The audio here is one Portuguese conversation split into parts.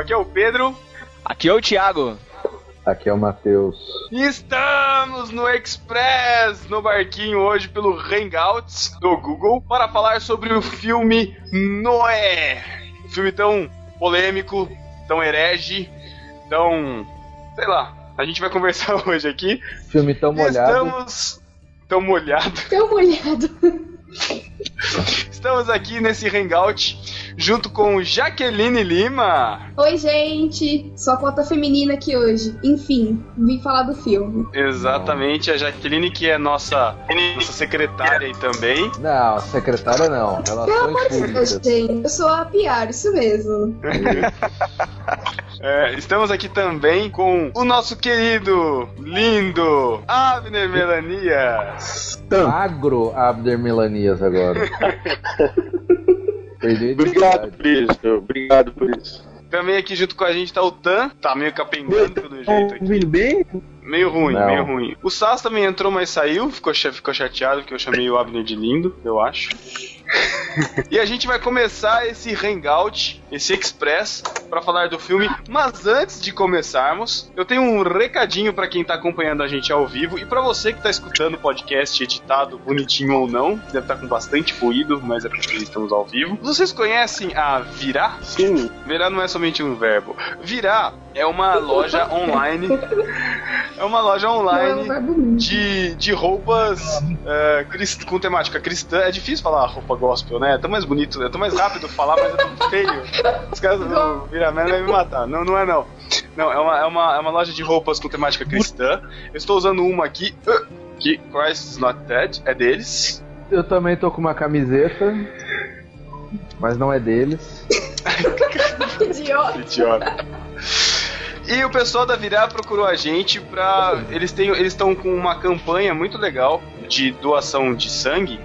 Aqui é o Pedro. Aqui é o Thiago. Aqui é o Matheus. Estamos no Express, no barquinho hoje pelo Hangouts do Google, para falar sobre o filme Noé. filme tão polêmico, tão herege, tão. sei lá. A gente vai conversar hoje aqui. Filme tão molhado. Estamos. tão molhado. Tão molhado. Estamos aqui nesse hangout junto com Jaqueline Lima. Oi, gente. Só cota feminina aqui hoje. Enfim, vim falar do filme. Exatamente, a Jaqueline, que é nossa, nossa secretária aí também. Não, secretária não. Pelo Relações amor de Deus, públicas. gente. Eu sou a PR, isso mesmo. É, estamos aqui também com o nosso querido, lindo Abner Melanias. Agro Abder Melanias agora. Obrigado por isso, obrigado por isso. Também aqui junto com a gente tá o Tan, tá meio capengando pelo jeito aqui. ouvindo bem? Meio ruim, Não. meio ruim. O Sass também entrou, mas saiu, ficou, ficou chateado porque eu chamei o Abner de lindo, eu acho. e a gente vai começar esse hangout, esse express, pra falar do filme. Mas antes de começarmos, eu tenho um recadinho pra quem tá acompanhando a gente ao vivo e pra você que tá escutando o podcast editado, bonitinho ou não, deve estar com bastante ruído, mas é porque estamos ao vivo. Vocês conhecem a Virar? Sim. Virar não é somente um verbo. Virar é uma loja online. É uma loja é online de, de roupas crist- com temática cristã. É difícil falar roupa gospel, né? É tão mais bonito, é tão mais rápido falar, mas é tão feio. Os caras do Viraman vai me matar. Não, não é não. Não, é uma, é, uma, é uma loja de roupas com temática cristã. Eu estou usando uma aqui, uh, que Christ is not dead, é deles. Eu também tô com uma camiseta, mas não é deles. Idiota. Idiota. E o pessoal da Virar procurou a gente pra. Eles têm, eles estão com uma campanha muito legal de doação de sangue.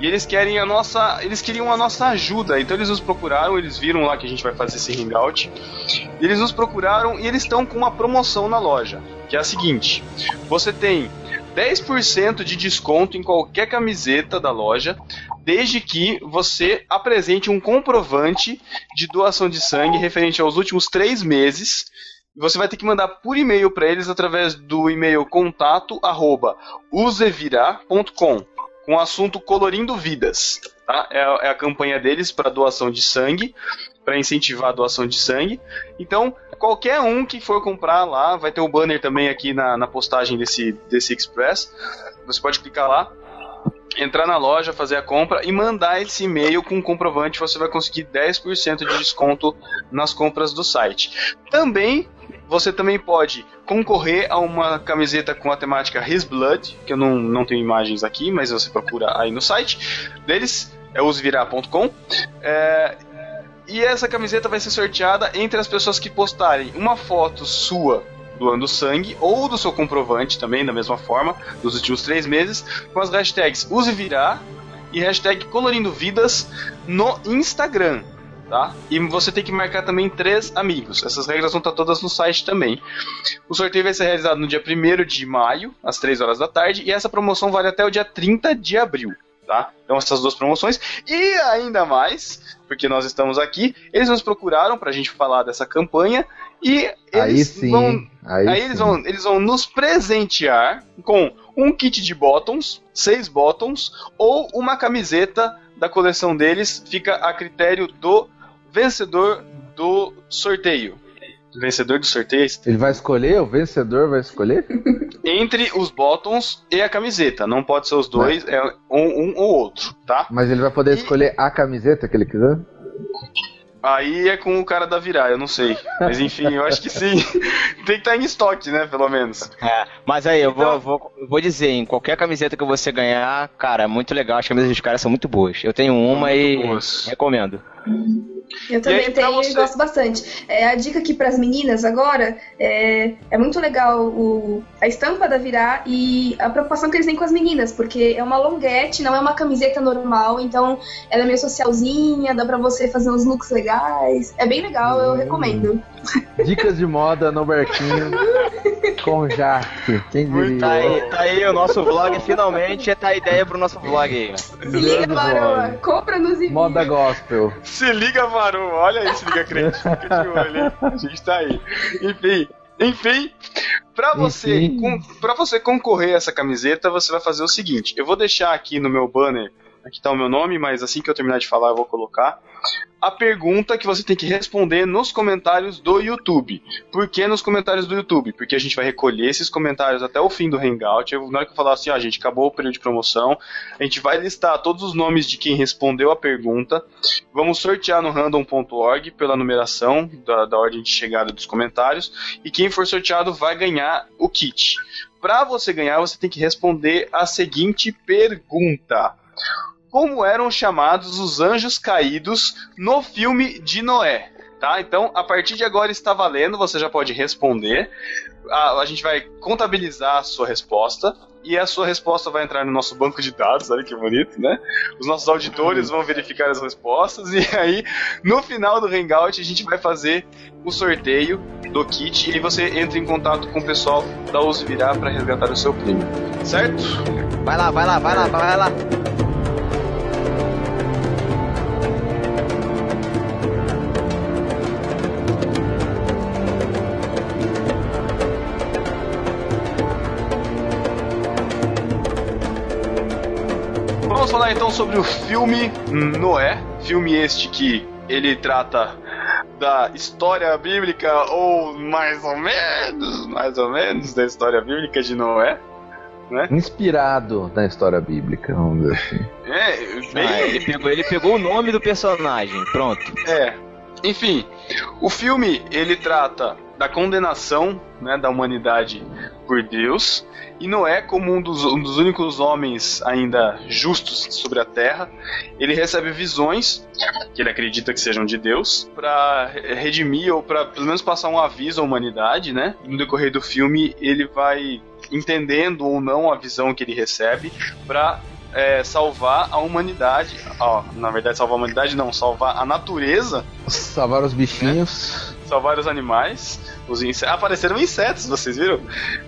E eles querem a nossa. Eles queriam a nossa ajuda. Então eles nos procuraram, eles viram lá que a gente vai fazer esse hangout. Eles nos procuraram e eles estão com uma promoção na loja. Que é a seguinte: você tem 10% de desconto em qualquer camiseta da loja, desde que você apresente um comprovante de doação de sangue referente aos últimos três meses. Você vai ter que mandar por e-mail para eles através do e-mail contato arroba usevirar.com com o assunto Colorindo Vidas. Tá? É, a- é a campanha deles para doação de sangue, para incentivar a doação de sangue. Então, qualquer um que for comprar lá, vai ter o banner também aqui na, na postagem desse, desse Express. Você pode clicar lá, entrar na loja, fazer a compra e mandar esse e-mail com comprovante. Você vai conseguir 10% de desconto nas compras do site. Também você também pode concorrer a uma camiseta com a temática His Blood, que eu não, não tenho imagens aqui, mas você procura aí no site deles, é usevirar.com. É, e essa camiseta vai ser sorteada entre as pessoas que postarem uma foto sua doando sangue ou do seu comprovante também, da mesma forma, dos últimos três meses, com as hashtags usevirar e hashtag colorindo vidas no Instagram. Tá? E você tem que marcar também três amigos. Essas regras vão estar todas no site também. O sorteio vai ser realizado no dia 1 de maio, às 3 horas da tarde, e essa promoção vale até o dia 30 de abril. Tá? Então, essas duas promoções. E ainda mais, porque nós estamos aqui, eles nos procuraram para a gente falar dessa campanha e eles Aí sim. vão Aí, Aí eles vão, eles vão nos presentear com um kit de bottoms, seis bottoms, ou uma camiseta da coleção deles, fica a critério do vencedor do sorteio. Vencedor do sorteio Ele vai escolher? O vencedor vai escolher? entre os bottoms e a camiseta. Não pode ser os dois, é um, um ou outro, tá? Mas ele vai poder E- escolher a camiseta que ele quiser? Aí é com o cara da virar, eu não sei. Mas enfim, eu acho que sim. Tem que estar em estoque, né? Pelo menos. É, mas aí, eu vou, Então- vou, vou dizer, em qualquer camiseta que você ganhar, cara, é muito legal, as camisas dos caras são muito boas. Eu tenho uma e boas. recomendo. Eu também aí, tenho você? e gosto bastante. É, a dica aqui pras meninas agora é, é muito legal o, a estampa da Virar e a preocupação que eles têm com as meninas, porque é uma longuete, não é uma camiseta normal, então ela é meio socialzinha, dá pra você fazer uns looks legais. É bem legal, eu Hum. recomendo. Dicas de moda no barquinho. Com Jaque. Quem diria? Tá aí, tá aí o nosso vlog, finalmente tá a ideia pro nosso vlog aí. Se liga, Grande Varoa. vlog. Compra-nos e Moda gospel. Se liga, Varu. Olha aí, se liga, crente. Fica de olho, hein? A gente tá aí. Enfim. Enfim, pra você, pra você concorrer a essa camiseta, você vai fazer o seguinte: eu vou deixar aqui no meu banner, aqui tá o meu nome, mas assim que eu terminar de falar, eu vou colocar a pergunta que você tem que responder nos comentários do YouTube. Por que nos comentários do YouTube? Porque a gente vai recolher esses comentários até o fim do Hangout. Na hora que eu falar assim, ó, gente, acabou o período de promoção, a gente vai listar todos os nomes de quem respondeu a pergunta. Vamos sortear no random.org pela numeração da, da ordem de chegada dos comentários. E quem for sorteado vai ganhar o kit. Para você ganhar, você tem que responder a seguinte pergunta como eram chamados os anjos caídos no filme de Noé. Tá? Então, a partir de agora está valendo, você já pode responder. A, a gente vai contabilizar a sua resposta. E a sua resposta vai entrar no nosso banco de dados, olha que bonito, né? Os nossos auditores vão verificar as respostas. E aí, no final do Hangout, a gente vai fazer o sorteio do kit. E você entra em contato com o pessoal da Use Virar para resgatar o seu prêmio. Certo? Vai lá, vai lá, vai lá, vai lá. Então sobre o filme Noé. Filme este que ele trata da história bíblica, ou mais ou menos, mais ou menos, da história bíblica de Noé. Inspirado na história bíblica, vamos dizer assim. É, bem, Ah, ele, pegou, ele pegou o nome do personagem, pronto. É. Enfim, o filme ele trata da condenação né, da humanidade por Deus e Noé como um dos, um dos únicos homens ainda justos sobre a Terra. Ele recebe visões que ele acredita que sejam de Deus para redimir ou para pelo menos passar um aviso à humanidade, né? No decorrer do filme ele vai entendendo ou não a visão que ele recebe para é, salvar a humanidade. Ó, na verdade, salvar a humanidade não, salvar a natureza, Salvar os bichinhos. salvar os animais. Os inse... Apareceram insetos, vocês viram?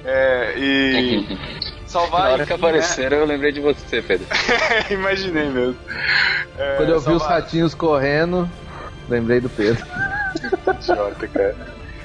É, e. Salvar. Na hora que enfim, né? apareceram, eu lembrei de você, Pedro. Imaginei mesmo. É, Quando eu vi os salvar- ratinhos correndo, lembrei do Pedro. Idiota, cara.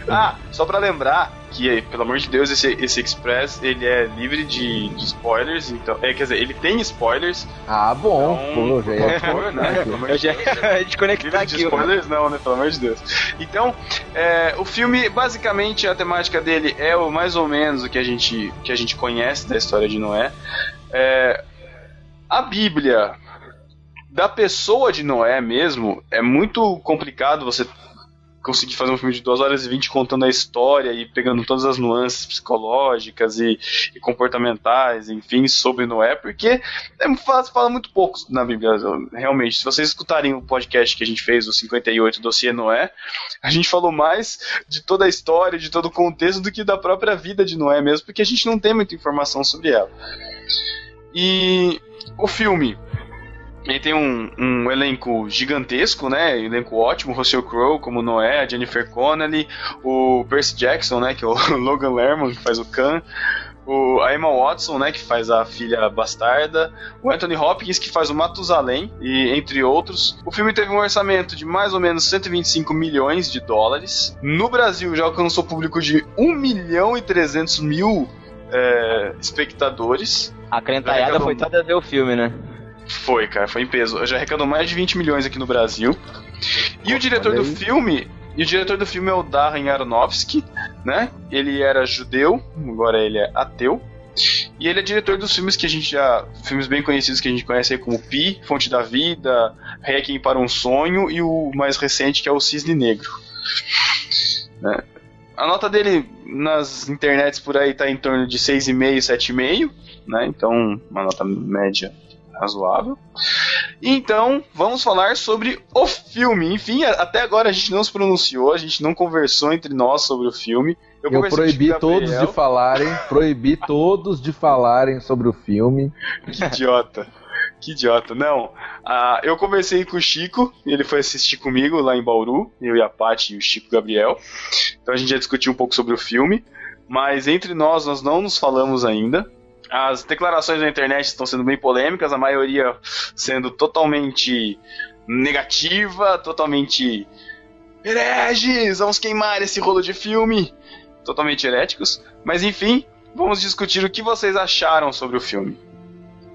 Ah, só pra lembrar que, pelo amor de Deus, esse, esse Express ele é livre de, de spoilers, então. É, quer dizer, ele tem spoilers. Ah, bom. Então, Pô, já ia por favor, né? Amor Eu de já ia desconectar Livre de aqui. ó. spoilers não, né? Pelo amor de Deus. Então, é, o filme, basicamente, a temática dele é o mais ou menos o que a gente, que a gente conhece da história de Noé. É, a Bíblia da pessoa de Noé mesmo é muito complicado você conseguir fazer um filme de 2 horas e 20 contando a história e pegando todas as nuances psicológicas e, e comportamentais, enfim, sobre Noé, porque é fala muito pouco na Bíblia, realmente. Se vocês escutarem o podcast que a gente fez, o 58 Dossiê Noé, a gente falou mais de toda a história, de todo o contexto do que da própria vida de Noé mesmo, porque a gente não tem muita informação sobre ela. E o filme ele tem um, um elenco gigantesco, né? Elenco ótimo, Russell Crowe como Noé, a Jennifer Connelly, o Percy Jackson, né? Que é o Logan Lerman, que faz o Khan, o, a Emma Watson, né? Que faz a filha bastarda, o Anthony Hopkins, que faz o Matusalém, e entre outros. O filme teve um orçamento de mais ou menos 125 milhões de dólares. No Brasil já alcançou público de 1 milhão e 300 mil é, espectadores. A crentaiada foi toda ver o filme, né? Foi, cara, foi em peso. Já arrecadou mais de 20 milhões aqui no Brasil. E o diretor do filme. E o diretor do filme é o Darren Aronofsky, né? Ele era judeu, agora ele é ateu. E ele é diretor dos filmes que a gente já. Filmes bem conhecidos que a gente conhece aí como Pi, Fonte da Vida, Requiem para um Sonho e o mais recente que é o Cisne Negro. Né? A nota dele nas internets por aí tá em torno de 6,5, 7,5, né? Então, uma nota média razoável. Então, vamos falar sobre o filme. Enfim, até agora a gente não se pronunciou, a gente não conversou entre nós sobre o filme. Eu o proibi todos de falarem, proibi todos de falarem sobre o filme. Que idiota. Que idiota. Não. ah, eu conversei com o Chico, e ele foi assistir comigo lá em Bauru, eu e a Paty e o Chico Gabriel. Então a gente já discutiu um pouco sobre o filme. mas entre nós, nós não nos falamos ainda. As declarações na internet estão sendo bem polêmicas, a maioria sendo totalmente negativa, totalmente hereges, vamos queimar esse rolo de filme, totalmente heréticos. Mas enfim, vamos discutir o que vocês acharam sobre o filme.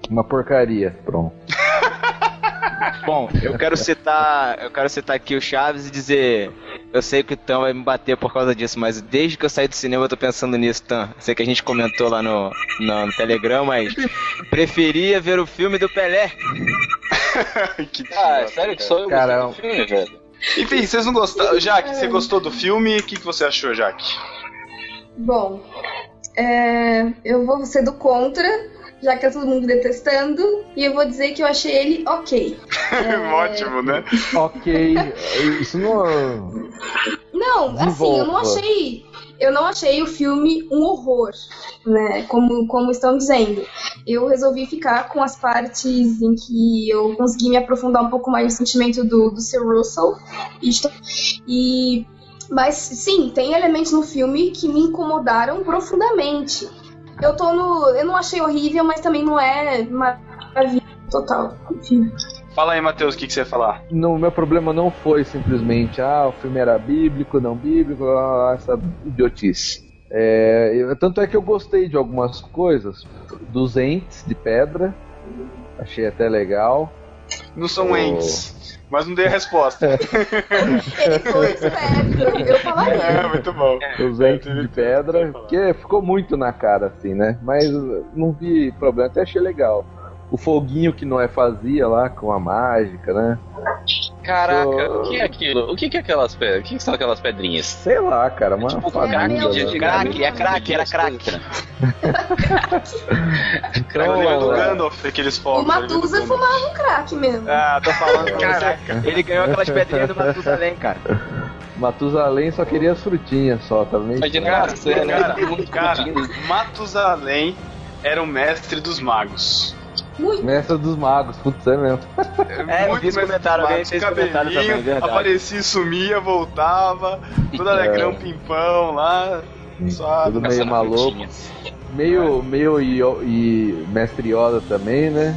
Uma porcaria. Pronto. Bom, eu quero citar, eu quero citar aqui o Chaves e dizer, eu sei que o Tan vai me bater por causa disso, mas desde que eu saí do cinema eu tô pensando nisso, Tan. Sei que a gente comentou lá no, no, no Telegram, mas preferia ver o filme do Pelé. que Ah, idiota, sério que só eu Cara, gostei do filme, velho? Enfim, vocês não gostaram. Jaque, você gostou do filme? O que, que você achou, Jaque? Bom, é, eu vou ser do contra, já que tá todo mundo detestando, e eu vou dizer que eu achei ele ok. É, Ótimo, né? Ok. Isso não. Não, assim, eu não achei. Eu não achei o filme um horror, né? Como, como estão dizendo. Eu resolvi ficar com as partes em que eu consegui me aprofundar um pouco mais no sentimento do, do Sir Russell. E, e- mas sim, tem elementos no filme que me incomodaram profundamente. Eu tô no. Eu não achei horrível, mas também não é maravilha total. Enfim. Fala aí, Matheus, o que, que você ia falar? No, meu problema não foi simplesmente, ah, o filme era bíblico, não bíblico, blá, blá, blá, essa idiotice. É, eu- tanto é que eu gostei de algumas coisas, dos entes de pedra, achei até legal. Não são Oh. entes, mas não dei a resposta. Ele foi esperto, eu falaria. é, muito bom. Os entes de pedra, que ficou muito na cara, assim, né? Mas não vi problema, até achei legal. O foguinho que Noé fazia lá com a mágica, né? Caraca, Tô- o que é aquilo? O que, que é aquelas pedras? O que, que são aquelas pedrinhas? Sei lá, cara, uma Tipo, fadinha, crack né? Crack, é crack, era coisas, crack. cara. É o livro do Então, Gandalf, aqueles fogos. O Matusa ali do Gandalf. fumava um crack mesmo. Ah, tô falando Caraca. Ele ganhou aquelas pedrinhas do Matusalém, cara. Matusalém só queria as frutinhas só, tá vendo? Imagina Cara, cara, cara. Matusalém era o mestre dos magos. Muito. Mestre dos magos, putz, é mesmo. É, eu Muito vi esse comentário, alguém fez comentário também, é verdade. aparecia e sumia, voltava, todo alegrão, pimpão lá. Suave. Tudo meio maluco. Meio, meio Io- e Mestre Yoda também, né?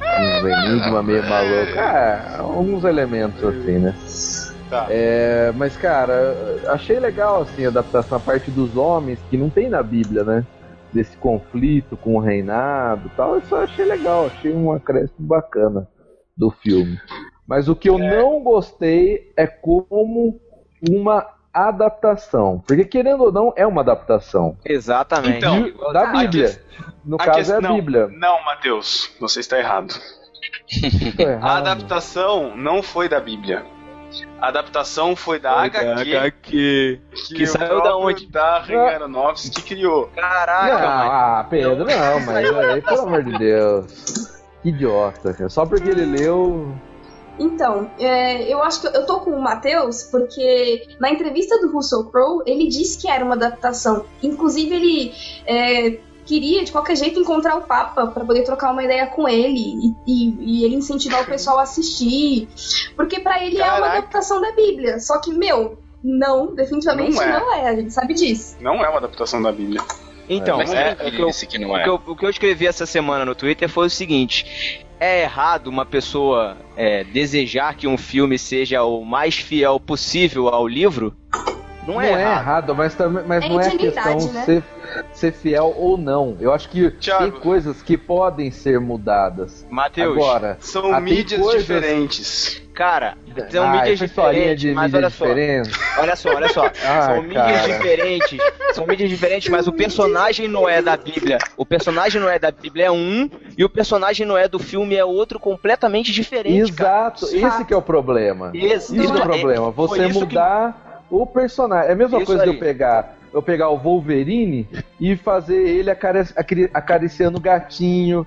Um enigma meio maluco. É, alguns elementos assim, né? Tá. É, mas, cara, achei legal assim a adaptação, a parte dos homens, que não tem na Bíblia, né? Desse conflito com o reinado e tal. Eu só achei legal, achei um acréscimo bacana do filme. Mas o que eu não gostei é como uma adaptação. Porque, querendo ou não, é uma adaptação. Exatamente. Então, da Bíblia. ques- No A caso questão- é a Bíblia. Não, Matheus, você está errado. Tô A errado. adaptação não foi da Bíblia. A adaptação foi da Foi HQ, da HQ. que, Que saiu da onde? Darren Aronofsky criou. Não, Caraca, mano. ah, Pedro, não, mas aí, pelo amor de Deus. Que idiota, cara. Só porque ele leu. Então, é, eu acho que eu tô com o Matheus porque na entrevista do Russell Crowe ele disse que era uma adaptação. Inclusive ele é, queria de qualquer jeito encontrar o Papa para poder trocar uma ideia com ele e, e- e ele incentivar o pessoal a assistir, porque pra ele é uma Caraca. adaptação da Bíblia. Só que meu, não, definitivamente Não é. não é. A gente sabe disso. Não é uma adaptação da Bíblia. Então, é, é, o, que ele eu, disse que o é. que eu- o que eu escrevi essa semana no Twitter foi o seguinte: é errado uma pessoa é, desejar que um filme seja o mais fiel possível ao livro? Não é, errado. errado, mas, também, mas É não é questão né? ser, ser fiel ou não. Eu acho que Thiago. tem coisas que podem ser mudadas. Matheus, Agora, São Ah, mídias coisas- diferentes. cara, são ah, mídias diferentes, de mas mídia olha só, diferente. olha só, olha só. Ah, são mídias cara. diferentes, são mídias diferentes, mas o personagem não é da Bíblia. O personagem não é da Bíblia é um e o personagem não é do filme é outro completamente diferente, cara. Exato, esse que é o problema. Isso, Isso é o é- problema. Você isso que- mudar o personagem. É a mesma Isso coisa de aí. eu pegar, eu pegar o Wolverine e fazer ele acari- acari- acariciando o gatinho.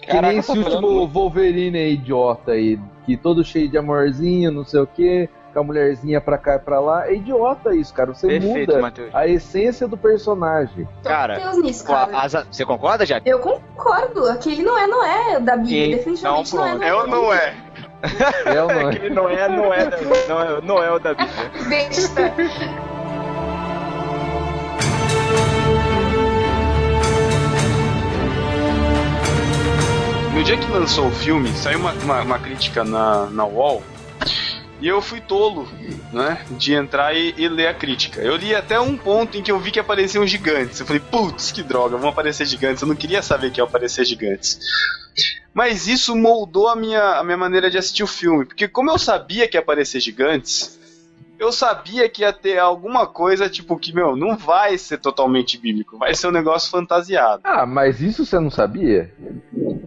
Que Caraca, nem tá esse último falando- Wolverine aí, idiota aí, que todo cheio de amorzinho, não sei o que, com a mulherzinha pra cá e pra lá. É idiota isso, cara. Você Perfeito, muda Matheus. a essência do personagem. Cara, Deus nisso, cara. asa- Você concorda, Jack? Eu concordo, aquele não é, não é da Bíblia, definitivamente não é. pronto. da É ou não é? É ou não é? Ele não é, não é, da- não é, não é o da Bíblia. Besta. Dia que lançou o filme, saiu uma, uma, uma crítica na, na UOL. E eu fui tolo, né? De entrar e, e ler a crítica. Eu li até um ponto em que eu vi que apareciam gigantes. Eu falei, putz, que droga, vão aparecer gigantes. Eu não queria saber que ia aparecer gigantes. Mas isso moldou a minha, a minha maneira de assistir o filme. Porque como eu sabia que ia aparecer gigantes, eu sabia que ia ter alguma coisa, tipo, que, meu, não vai ser totalmente bíblico. Vai ser um negócio fantasiado. Ah, mas isso você não sabia?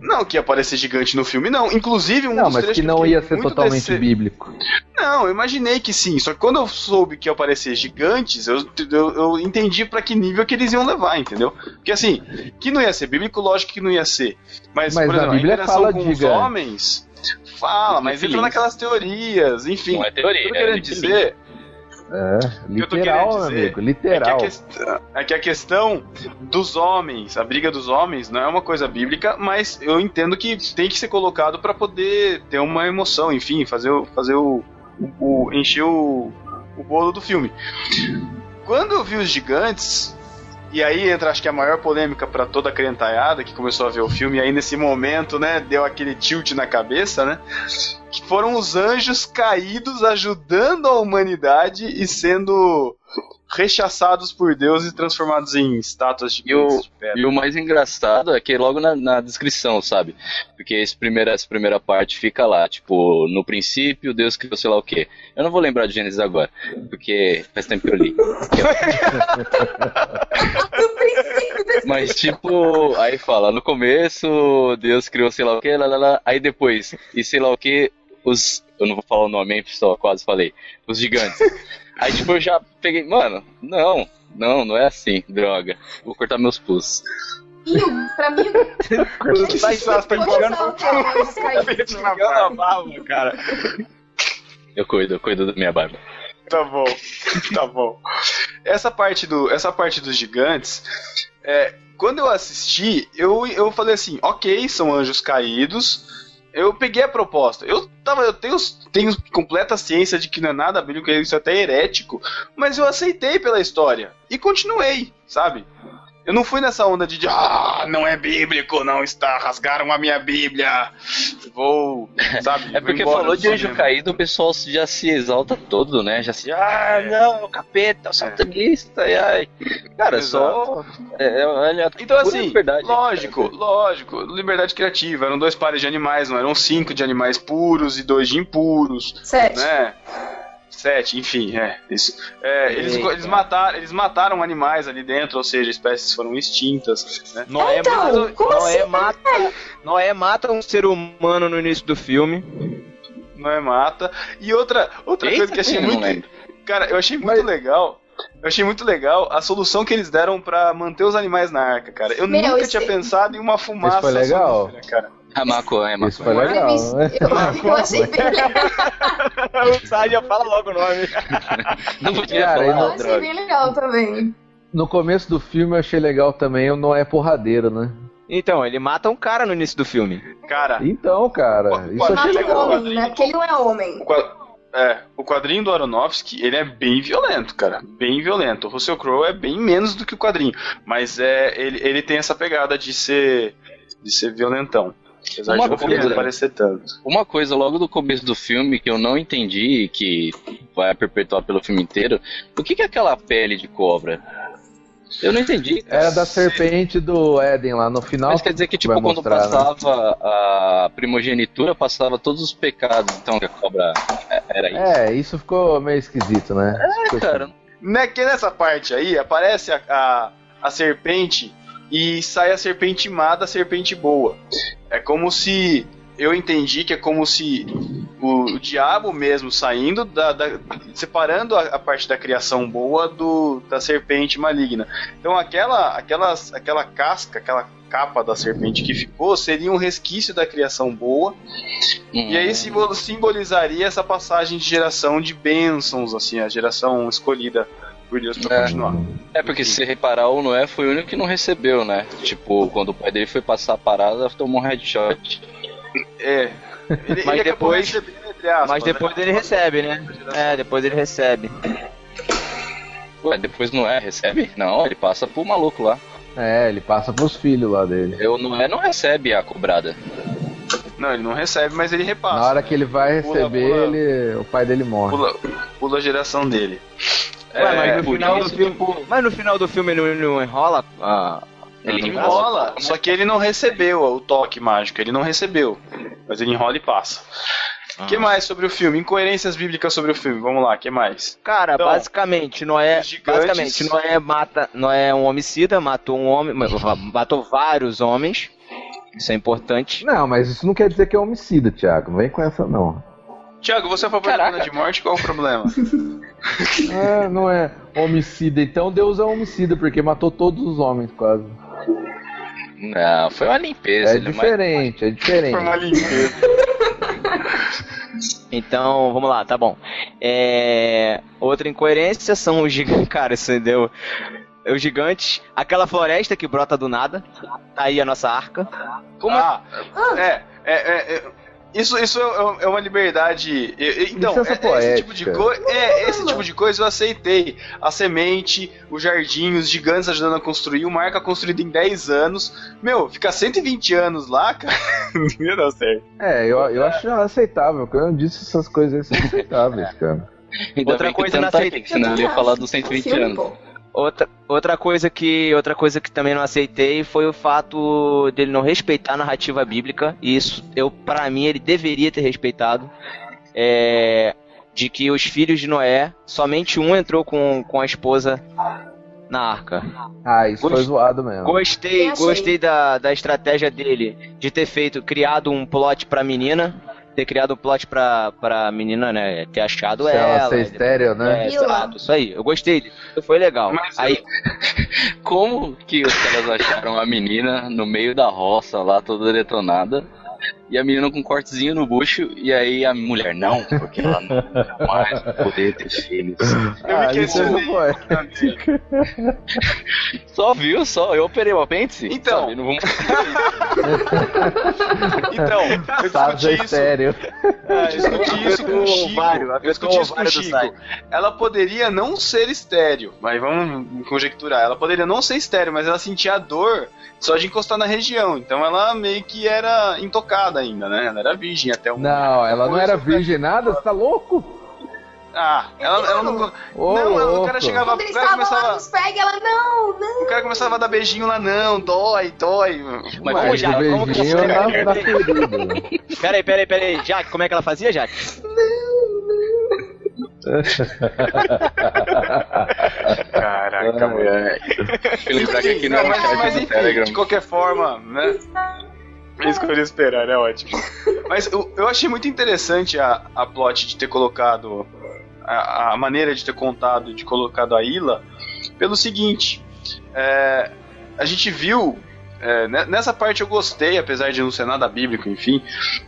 Não que ia aparecer gigante no filme, não. Inclusive, um Não, dos mas trechos que não ia ser totalmente dece- bíblico. Não, eu imaginei que sim. Só que quando eu soube que ia aparecer gigantes, eu, eu, eu entendi pra que nível que eles iam levar, entendeu? Porque assim, que não ia ser bíblico, lógico que não ia ser. Mas, Mas por exemplo, Bíblia a interação fala com de os homens. Fala, mas entra naquelas teorias, enfim. Não é teoria, O que eu tô é querendo filins. dizer É, que literal, meu dizer amigo, é que, literal. a questão, é que a questão dos homens, a briga dos homens, não é uma coisa bíblica, mas eu entendo que tem que ser colocado pra poder ter uma emoção, enfim, fazer, fazer o, o- o- encher o, o bolo do filme. Quando eu vi os gigantes, e aí entra acho que a maior polêmica pra toda a crentaiada que começou a ver o filme, e aí nesse momento, né, deu aquele tilt na cabeça, né? Que foram os anjos caídos ajudando a humanidade e sendo rechaçados por Deus e transformados em estátuas de, E o- de pedra. E o mais engraçado é que logo na, na descrição, sabe? Porque esse primeira, essa primeira parte fica lá, tipo, no princípio Deus criou sei lá o quê. Eu não vou lembrar de Gênesis agora, porque faz tempo que eu li. No princípio desse Mas tipo, aí fala, no começo Deus criou sei lá o quê, lá, lá, lá. aí depois, e sei lá o quê, os. Eu não vou falar o nome, hein, pessoal, quase falei. Os gigantes. Aí tipo, eu já peguei, mano, não, não, não é assim, droga. Vou cortar meus pulsos. O- pra mim, O que faz tá Vou enfiando usar o que anjos caídos, na não. barba? cara. Eu cuido, eu cuido da minha barba. Tá bom, tá bom. Essa parte, do, essa parte dos gigantes, é, quando eu assisti, eu, eu falei assim, ok, são anjos caídos. Eu peguei a proposta. Eu tava, eu tenho, tenho completa ciência de que não é nada bíblico, isso é até herético, mas eu aceitei pela história e continuei, sabe? Eu não fui nessa onda de, ah, não é bíblico, não está, rasgaram a minha Bíblia. Vou, sabe? É porque embora falou de anjo cinema. caído, o pessoal já se exalta todo, né? Já se. Ah, não, capeta, satanista, ai, ai. Cara, só. É, é, olha, Então, assim, liberdade. lógico, lógico, liberdade criativa. Eram dois pares de animais, não eram cinco de animais puros e dois de impuros, Sete. né? Enfim, é isso. É, eles, eles, mataram, eles mataram animais ali dentro, ou seja, espécies foram extintas. Né? Noé, Então, mata, como Noé, assim? mata, Noé mata um ser humano no início do filme. Noé mata. E outra, outra Eita, coisa que eu achei muito. lembro. Cara, eu achei muito Mas- legal. Eu achei muito legal a solução que eles deram pra manter os animais na arca, cara. Eu Meu, nunca tinha pensado em uma fumaça foi legal? sonífera, cara. A maconha, a Isso foi maconha. legal, Mas né? eu, eu achei bem legal. o Sádia fala logo o nome. Não podia Cara, falar, eu não- achei droga. bem legal também. No começo do filme eu achei legal também o Noé porradeiro, né? Então, ele mata um cara no início do filme. Cara, Então, cara, Pô, isso achei Mata legal. o homem, né? Porque ele não é homem. O qua- É, o quadrinho do Aronofsky, ele é bem violento, cara. Bem violento. O Russell Crowe é bem menos do que o quadrinho. Mas é, ele, ele tem essa pegada de ser. de ser violentão. Apesar Uma de coisa- não parecer tanto. Uma coisa logo do começo do filme que eu não entendi e que vai perpetuar pelo filme inteiro, o que, que é aquela pele de cobra? Eu não entendi. Era da serpente do Éden lá no final. Mas quer dizer que, tipo, quando mostrar, né? passava a primogenitura, passava todos os pecados, então, que a cobra era isso. É, isso ficou meio esquisito, né? É, cara, Né, que nessa parte aí aparece a, a, a serpente e sai a serpente má da serpente boa. É como se. Eu entendi que é como se o, o diabo mesmo saindo da. da- separando a, a parte da criação boa do, da serpente maligna. Então aquela, aquelas, aquela casca, aquela capa da serpente que ficou seria um resquício da criação boa. Hum. E aí simbol- simbolizaria essa passagem de geração de bênçãos, assim, a geração escolhida pra É. continuar. É porque se você reparar, o Noé foi o único que não recebeu, né? Tipo, quando o pai dele foi passar a parada, tomou um headshot. É. Ele, Mas ele depois- recebendo, entre aspas, Mas depois né? ele recebe, né? É, depois ele recebe. Ué, depois Noé recebe? Não, ele passa pro maluco lá. É, ele passa pros filhos lá dele. O Noé não recebe a cobrada. Não, ele não recebe, mas ele repassa. Na hora que ele vai Pula, receber, pula. ele, o pai dele morre. Pula, pula a geração dele. Ué, mas, É, no por final do isso, filme, tipo- mas no final do filme ele não, não enrola ah, Ele enrola, só que ele não recebeu o toque mágico, ele não recebeu. Mas ele enrola e passa. O Ah. que mais sobre o filme? Incoerências bíblicas sobre o filme. Vamos lá, o que mais? Cara, Então, basicamente, Noé, gigantes- basicamente, Noé mata, Noé é um homicida, matou um homem, matou vários homens. Isso é importante. Não, mas isso não quer dizer que é homicida, Thiago. Não vem com essa, não. Tiago, você é a favor da Caraca. pena de morte? Qual o problema? É, não é homicida. Então Deus é homicida, porque matou todos os homens, quase. Não, foi uma limpeza. É mais- diferente, é diferente. limpeza. Então, vamos lá, tá bom. É, Outra incoerência são os gigantes. Cara, isso deu. Os gigantes, aquela floresta que brota do nada, tá aí a nossa arca. Como ah, é, é, é, é, isso, isso é é uma liberdade. é, é, Então, é- esse tipo de coisa. É, esse tipo de coisa eu aceitei. A semente, o jardim, os gigantes ajudando a construir, uma arca construída em 10 anos. Meu, ficar 120 anos lá, cara, não ia dar certo. É, eu, eu acho aceitável. Quando eu disse essas coisas aí são aceitáveis, cara. Ainda Outra coisa na tá senão ele ia falar dos 120 Filme, anos. Outra, outra coisa que outra coisa que também não aceitei foi o fato dele não respeitar a narrativa bíblica. E isso eu para mim ele deveria ter respeitado. É, de que os filhos de Noé, somente um entrou com, com a esposa na arca. Ah, isso foi Gost- zoado mesmo. Gostei, gostei da, da estratégia dele de ter feito, criado um plot pra menina, ter criado um plot pra, pra menina, né, ter achado Se ela. ela ser estéreo, né? É, exato, isso aí. Eu gostei disso. Foi legal. Mas- Aí, Como que os caras acharam a menina no meio da roça lá, toda detonada? E a menina com um cortezinho no bucho, e aí a mulher, não, porque ela não mais vai poder ter filhos. Eu Ah, me licença questionei. poética. Só viu, só, eu operei o apêndice. Então. sabe? Não vamos... Então, eu Tá discuti isso. estéreo. Eu discuti isso com o Chico. Eu discuti isso com o Chico. Ela poderia não ser estéreo, mas vamos conjecturar. Ela poderia não ser estéreo, mas ela sentia dor só de encostar na região. Então ela meio que era intocada ainda, né? Ela era virgem até o. Não, ela não era virgem nada, você tá louco? Ah, ela, ela não. Ô, não, o louco. cara chegava. Quando O eles cara, estavam lá começava, nos peg, ela, não, não. o cara começava a dar beijinho lá, não, dói, dói. Mas Mas como já- como que você- na, na ferida. peraí, peraí, peraí. Jaque, como é que ela fazia, Jaque? Caraca, mulher. Deixa eu lembrar que aqui não é Não, uma mas, enfim, Telegram. de qualquer forma, né? Eu escolhi esperar, é ótimo. Mas eu, eu achei muito interessante a, a plot de ter colocado. A, a maneira de ter contado, de colocado a Ila, pelo seguinte: é, a gente viu. é, ne- nessa parte eu gostei, apesar de não ser nada bíblico, enfim.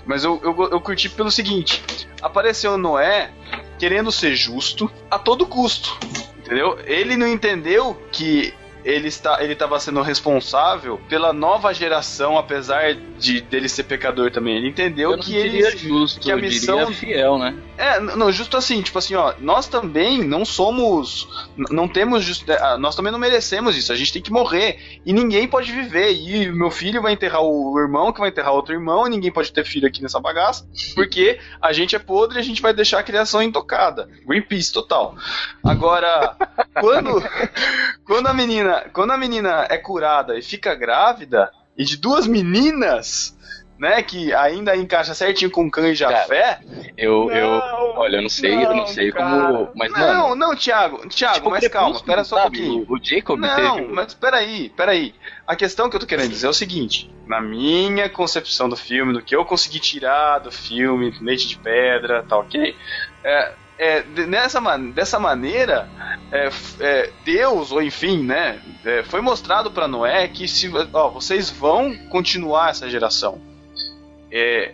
Mas eu, eu, eu curti pelo seguinte: apareceu Noé querendo ser justo a todo custo. Entendeu? Ele não entendeu que ele está ele estava sendo responsável pela nova geração, apesar de dele ser pecador também. Ele entendeu que ele justo, que a missão- fiel, né? é, não, justo assim, tipo assim, ó, nós também não somos, não temos, just, ah, nós também não merecemos isso, a gente tem que morrer, e ninguém pode viver, e meu filho vai enterrar o irmão, que vai enterrar outro irmão, e ninguém pode ter filho aqui nessa bagaça, porque a gente é podre e a gente vai deixar a criação intocada, Greenpeace total. Agora, quando, quando a menina, quando a menina é curada e fica grávida, e de duas meninas... Né, que ainda encaixa certinho com Cã e Jafé, Eu, eu, Não, olha, eu não sei, eu não sei cara. como, mas não, mano, não, Thiago, Thiago, tipo, mas calma, espera só um pouquinho. O, Jacob Não, teve, mas peraí, peraí. A questão que eu tô querendo dizer é o seguinte: na minha concepção do filme, do que eu consegui tirar do filme, Leite de Pedra, tá ok? É, é, nessa, dessa maneira, é, é, Deus, ou enfim, né, é, foi mostrado pra Noé que se, ó, vocês vão continuar essa geração. É,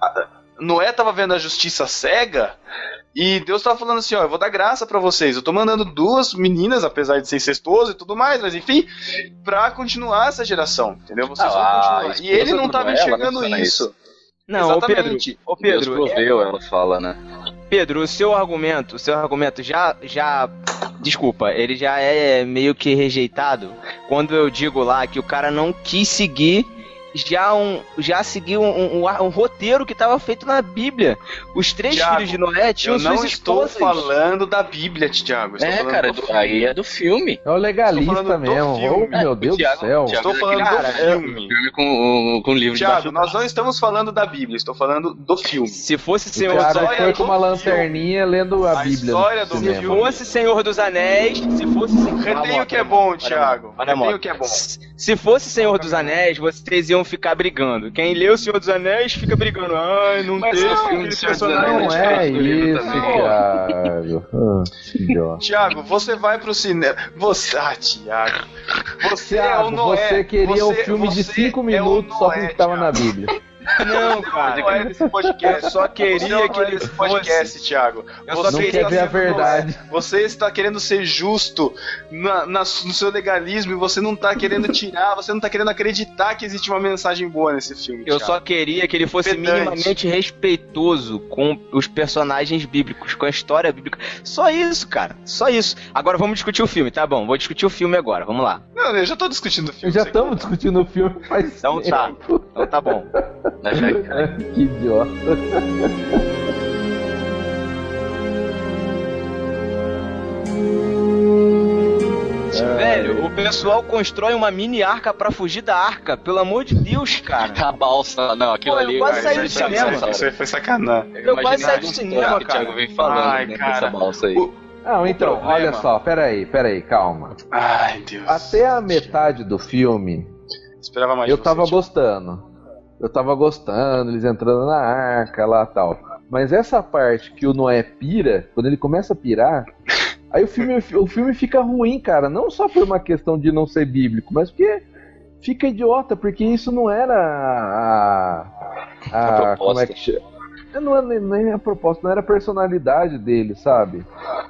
a- Noé tava vendo a justiça cega e Deus tava falando assim, ó, eu vou dar graça pra vocês. Eu tô mandando duas meninas, apesar de ser incestuoso e tudo mais, mas enfim, pra continuar essa geração, entendeu? Vocês Ah, vão continuar. E ele não do tava Noé, ela enxergando menciona isso. Não, ô Pedro, Exatamente. ô Deus Pedro, proveu, ela fala, né? Pedro, o seu argumento, o seu argumento já, já, desculpa, ele já é meio que rejeitado quando eu digo lá que o cara não quis seguir já, um, já seguir um, um, um roteiro que estava feito na Bíblia. Os três Thiago, filhos de Noé tinham Eu não suas estou esposas. falando da Bíblia, Thiago. Estou É, falando cara, do aí é do filme. É o legalista Estou falando do mesmo. filme. Oh, meu É, Deus Thiago- do céu. Thiago- Estou falando Cara, do filme. Filme com, com o livro Thiago, de nós não estamos falando da Bíblia, estou falando do filme. Se fosse O Senhor cara história foi com uma filme. lanterninha lendo a, A Bíblia. história do Se filme. fosse Senhor dos Anéis, se fosse. Retenha o que é bom, Retenha moto. o que é bom. Se fosse Senhor dos Anéis, vocês iam ficar brigando. Quem lê o Senhor dos Anéis fica brigando. Ai, não Mas tem é o filme dos personagem. Não é isso. Thiago. Ah. Tiago, você vai pro cinema. Você. Ah, Tiago. Você é o Thiago, Noé. você queria um Você- filme de você 5 é minutos só Noé, porque estava na Thiago. Bíblia. Não, é cara. Noé desse podcast. Eu só queria é que ele podcast, fosse. Thiago. Eu só Você Não queria quer ver a verdade. Você está querendo ser justo na, na- no seu legalismo e você não está querendo tirar, você não está querendo acreditar que existe uma mensagem boa nesse filme. Eu Thiago. só queria que ele fosse Pedante. minimamente respeitoso com os personagens bíblicos, com a história bíblica. Só isso, cara. Só isso. Agora vamos discutir o filme, tá bom? Vou discutir o filme agora. Vamos lá. Não, eu já tô discutindo o filme. Já estamos discutindo o filme faz Então tá. tempo. Então tá bom. que idiota. Velho, o pessoal constrói uma mini arca pra fugir da arca. Pelo amor de Deus, cara. A balsa, não, aquilo Pô, eu ali. quase cara, saí do isso aí- cinema. isso aí- foi sacanagem. Eu quase saí do cinema, que o Thiago cara. vem falando Ai, né, cara. dessa balsa aí. O- Não, então, problema- olha só, peraí, peraí, calma. Ai, Deus. Até a metade do filme, Esperava mais eu tava gostando. Eu tava gostando, eles entrando na arca lá tal. Mas essa parte que o Noé pira, quando ele começa a pirar, aí o filme, o filme fica ruim, cara. Não só por uma questão de não ser bíblico, mas porque fica idiota, porque isso não era a. a, A proposta. como é que chama? Não é nem- a proposta, não era a personalidade dele, sabe?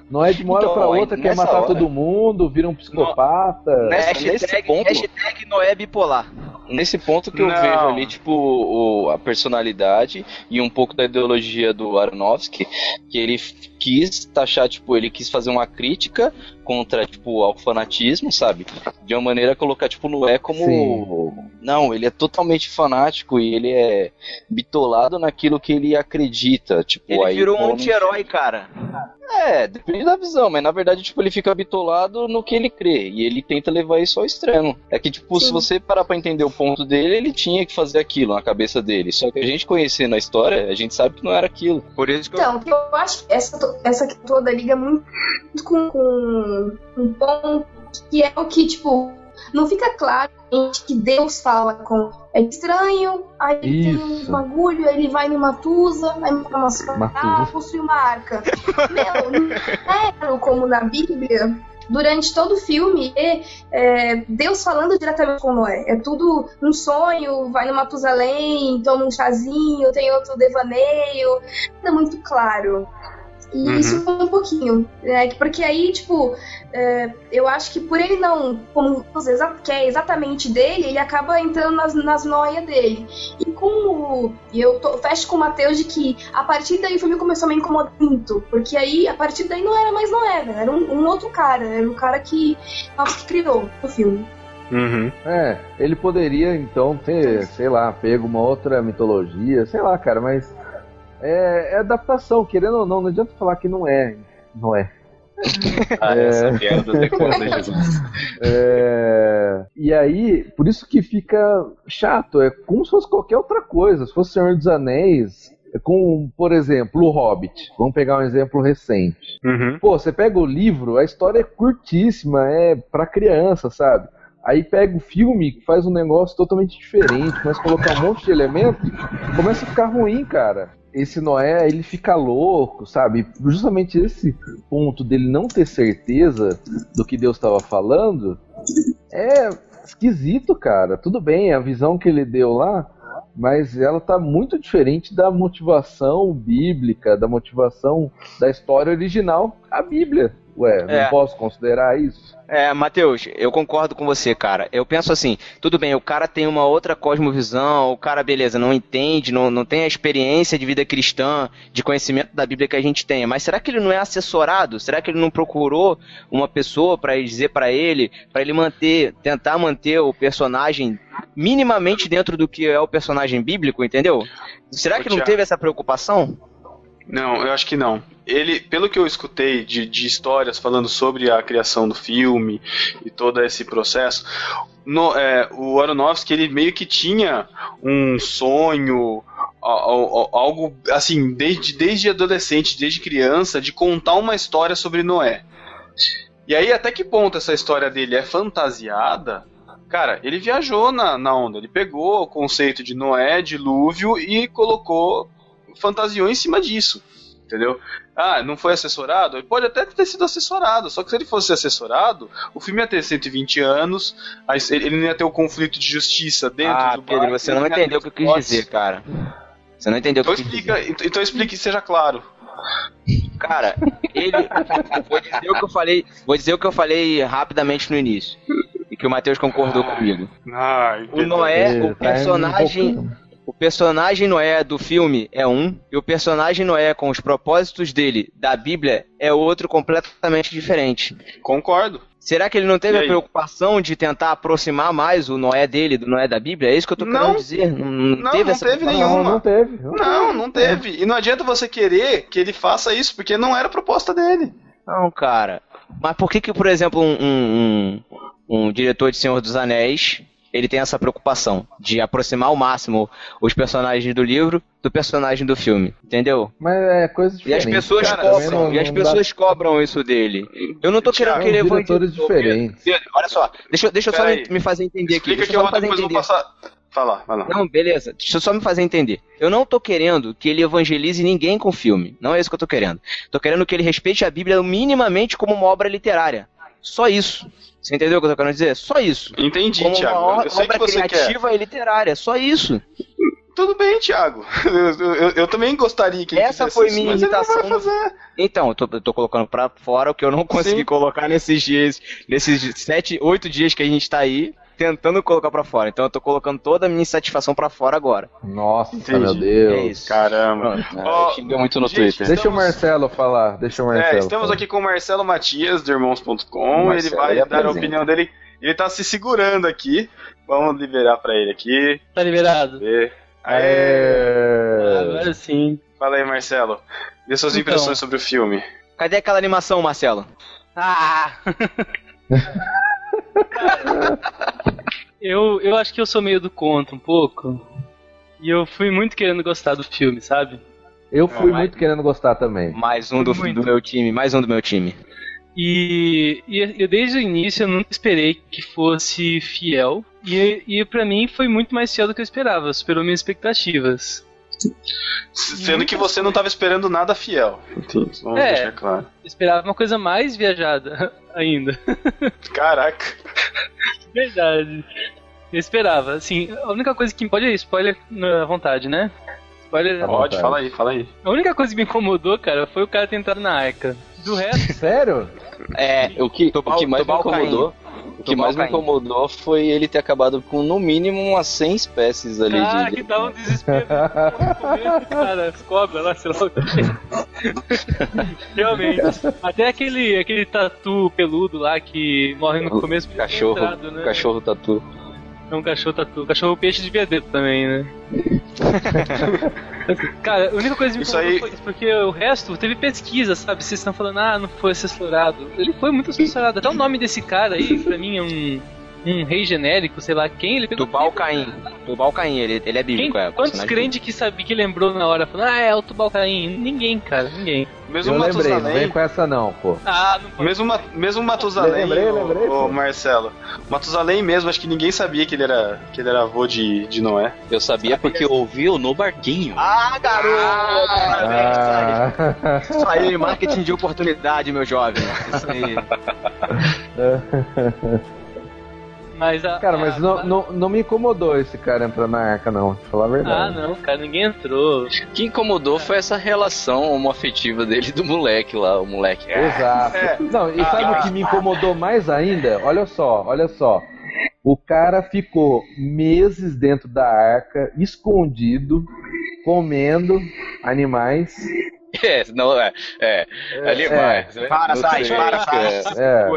Não é de uma hora Então, pra outra, quer matar hora- todo mundo, vira um psicopata. Nessa- nesse Hashtag, ponto- hashtag Noé bipolar. Nesse ponto que eu Não. vejo ali, tipo, o- a personalidade e um pouco da ideologia do Aronofsky, que ele quis taxar, tipo, ele quis fazer uma crítica contra, tipo, ao fanatismo, sabe? De uma maneira colocar, tipo, Noé como... Sim. Não, ele é totalmente fanático e ele é bitolado naquilo que ele acredita, tipo... Ele aí virou um anti-herói, cara. É, depende da visão, mas na verdade, tipo, ele fica bitolado no que ele crê. E ele tenta levar isso ao extremo. É que, tipo, se Sim. você parar pra entender o ponto dele, ele tinha que fazer aquilo na cabeça dele. Só que a gente conhecendo a história, a gente sabe que não era aquilo. Por isso que eu... Então, eu acho que essa, to- essa aqui toda liga muito com, com um ponto que é o que, tipo, não fica claro que Deus fala com. É estranho, aí tem Isso. um bagulho, aí ele vai numa tusa, aí numa Matusa. ah, construir uma arca. Meu, não é claro como na Bíblia. Durante todo o filme, é, é, Deus falando diretamente com Noé. É tudo um sonho, vai no Matusalém, toma um chazinho, tem outro devaneio. Nada muito claro. E Uhum. isso um pouquinho. né? Porque aí, tipo, é, eu acho que por ele não, como você exa- quer exatamente dele, ele acaba entrando nas, nas noias dele. E como e eu tô, fecho com o Matheus de que a partir daí o filme começou a me incomodar muito. Porque aí, a partir daí não era mais Noé, né? era um, um outro cara, era o cara que, que criou o filme. Uhum. É, ele poderia então ter, sei lá, pego uma outra mitologia, sei lá, cara, mas é, é adaptação, querendo ou não, não adianta falar que não é, não é. Ah, É. essa piada até quando, Jesus? É, E aí, por isso que fica chato, é como se fosse qualquer outra coisa, se fosse Senhor dos Anéis, é com, por exemplo, o Hobbit, vamos pegar um exemplo recente. Uhum. Pô, você pega o livro, a história é curtíssima, é pra criança, sabe? Aí pega o filme, faz um negócio totalmente diferente, começa a colocar um monte de elementos, começa a ficar ruim, cara. Esse Noé, ele fica louco, sabe? Justamente esse ponto dele não ter certeza do que Deus estava falando é esquisito, cara. Tudo bem, a visão que ele deu lá, mas ela tá muito diferente da motivação bíblica, da motivação da história original, a Bíblia. Ué, não É. posso considerar isso? É, Matheus, eu concordo com você, cara. Eu penso assim, tudo bem, o cara tem uma outra cosmovisão, o cara, beleza, não entende, não, não tem a experiência de vida cristã, de conhecimento da Bíblia que a gente tem, mas será que ele não é assessorado? Será que ele não procurou uma pessoa para dizer para ele, para ele manter, tentar manter o personagem minimamente dentro do que é o personagem bíblico, entendeu? Será que não teve essa preocupação? Não, eu acho que não. Ele, pelo que eu escutei de, de histórias falando sobre a criação do filme e todo esse processo, no- é, o Aronofsky ele meio que tinha um sonho, algo assim, desde, desde adolescente, desde criança, de contar uma história sobre Noé. E aí, até que ponto essa história dele é fantasiada? Cara, ele viajou na, na onda. Ele pegou o conceito de Noé, dilúvio e colocou, fantasiou em cima disso. Entendeu? Ah, não foi assessorado? Ele pode até ter sido assessorado, só que se ele fosse assessorado, o filme ia ter 120 anos, ele não ia ter o conflito de justiça dentro ah, do Pedro, você não entendeu o que eu quis dizer, cara. Você não entendeu o que Então eu quis dizer. ent- então explique e seja claro. Cara, ele. vou dizer o que eu falei. Vou dizer o que eu falei rapidamente no início. E que o Matheus concordou comigo. Ai, O Noé, o personagem. invocando. O personagem Noé do filme é um, e o personagem Noé com os propósitos dele da Bíblia é outro completamente diferente. Concordo. Será que ele não teve a preocupação de tentar aproximar mais o Noé dele do Noé da Bíblia? É isso que eu tô Não. querendo dizer. Não, Não, teve não essa teve nenhuma. Não, não teve. Não, Não, não teve. E não adianta você querer que ele faça isso, porque não era a proposta dele. Não, cara. Mas por que que, por exemplo, um, um, um- um diretor de Senhor dos Anéis, ele tem essa preocupação de aproximar ao máximo os personagens do livro do personagem do filme, entendeu? Mas é coisa E as diferente. pessoas cara, cobram, não- e as não dá- pessoas cobram isso dele. Eu não tô querendo que ele evangelize- diferentes. Pedro, Olha só, deixa, eu- deixa eu só Peraí. me, fazer entender aqui. Explica Deixa que eu eu depois eu vou entender. passar. Fala, vai lá. Não, beleza. Deixa eu só me fazer entender. Eu não tô querendo que ele evangelize ninguém com o filme. Não é isso que eu tô querendo. Tô querendo que ele respeite a Bíblia minimamente como uma obra literária. Só isso. Você entendeu o que eu tô querendo dizer? Só isso. Entendi, Como Thiago. uma Eu sei que obra você quer. criativa e literária. Só isso. Tudo bem, Thiago. Eu, eu- eu também gostaria que ele Essa foi isso, minha fazer. Então, eu tô, eu tô colocando pra fora o que eu não consegui Sim. colocar nesses dias, nesses sete, oito dias que a gente tá aí, tentando colocar pra fora. Então eu tô colocando toda a minha insatisfação pra fora agora. Nossa, Entendi. meu Deus. É isso. Caramba. Xinga muito no gente, Twitter. Deixa Estamos- o Marcelo falar. Deixa o Marcelo. É, estamos falar. aqui com o Marcelo Matias, do Irmãos.com. Ele vai ele dar a opinião dele. Ele tá se segurando aqui. Vamos liberar pra ele aqui. Tá liberado. Aê. É... Agora sim. Fala aí, Marcelo. Dê suas Então. impressões sobre o filme. Cadê aquela animação, Marcelo? Ah! eu, eu acho que eu sou meio do contra um pouco. E eu fui muito querendo gostar do filme, sabe? Eu fui Não, muito querendo gostar também. Mais um do, do meu time, mais um do meu time. E, e eu desde o início eu nunca esperei que fosse fiel. E, e para mim foi muito mais fiel do que eu esperava, superou minhas expectativas. Sendo que você não tava esperando nada fiel. Entendi. Vamos É. deixar claro. Eu esperava uma coisa mais viajada ainda. Caraca. Verdade. Eu esperava. Assim, a única coisa que. Pode ir, spoiler à vontade, né? Spoiler. Tá. Pode, vontade. fala aí, fala aí. A única coisa que me incomodou, cara, foi o cara ter entrado na arca. Do resto, Sério? É, O que, o que mais me incomodou, o que mais me incomodou foi ele ter acabado com no mínimo umas 100 espécies ali cara, de. que dá um desespero. Cara, as cobras lá, sei lá o que. Realmente. Até aquele, aquele tatu peludo lá que morre no começo. Cachorro, entrado, né? cachorro tatu. É um cachorro tatu. Cachorro peixe de viadeiro também, né? Cara, a única coisa que me Isso aí- foi isso, porque o resto teve pesquisa, sabe? Vocês estão falando, ah, não foi assessorado. Ele foi muito assessorado. Até o nome desse cara aí, pra mim, é um, um rei genérico, sei lá quem. Ele pegou Tubal Caim. Tubal Caim, ele, ele é Quem, bíblico, é. quantos crentes que sabia que lembrou na hora falando, ah, é o Tubal Caim? Ninguém, cara, ninguém. Mesmo Eu lembrei, não Matusalém. vem com essa não, pô. Ah, não pode. Mesmo, mesmo Matusalém, Lembrei, ô- lembrei, ô, pô. Marcelo. Matusalém mesmo, acho que ninguém sabia que ele era, que ele era avô de, de Noé. Eu sabia porque eu ouvi o no barquinho. Ah, garoto! Parabéns, Ah. Isso aí, marketing de oportunidade, meu jovem. Isso aí. Mas a, Cara, mas a- não, não, não me incomodou esse cara entrar na arca, não. Pra falar a Ah, verdade. não, cara, ninguém entrou. O que incomodou foi essa relação homoafetiva dele do moleque lá, o moleque. Exato. É. Não, e sabe Ah. o que me incomodou mais ainda? Olha só, olha só. O cara ficou meses dentro da arca, escondido, comendo animais. É, não, é, é, animais. né? Para, sai, para, é. sai. É.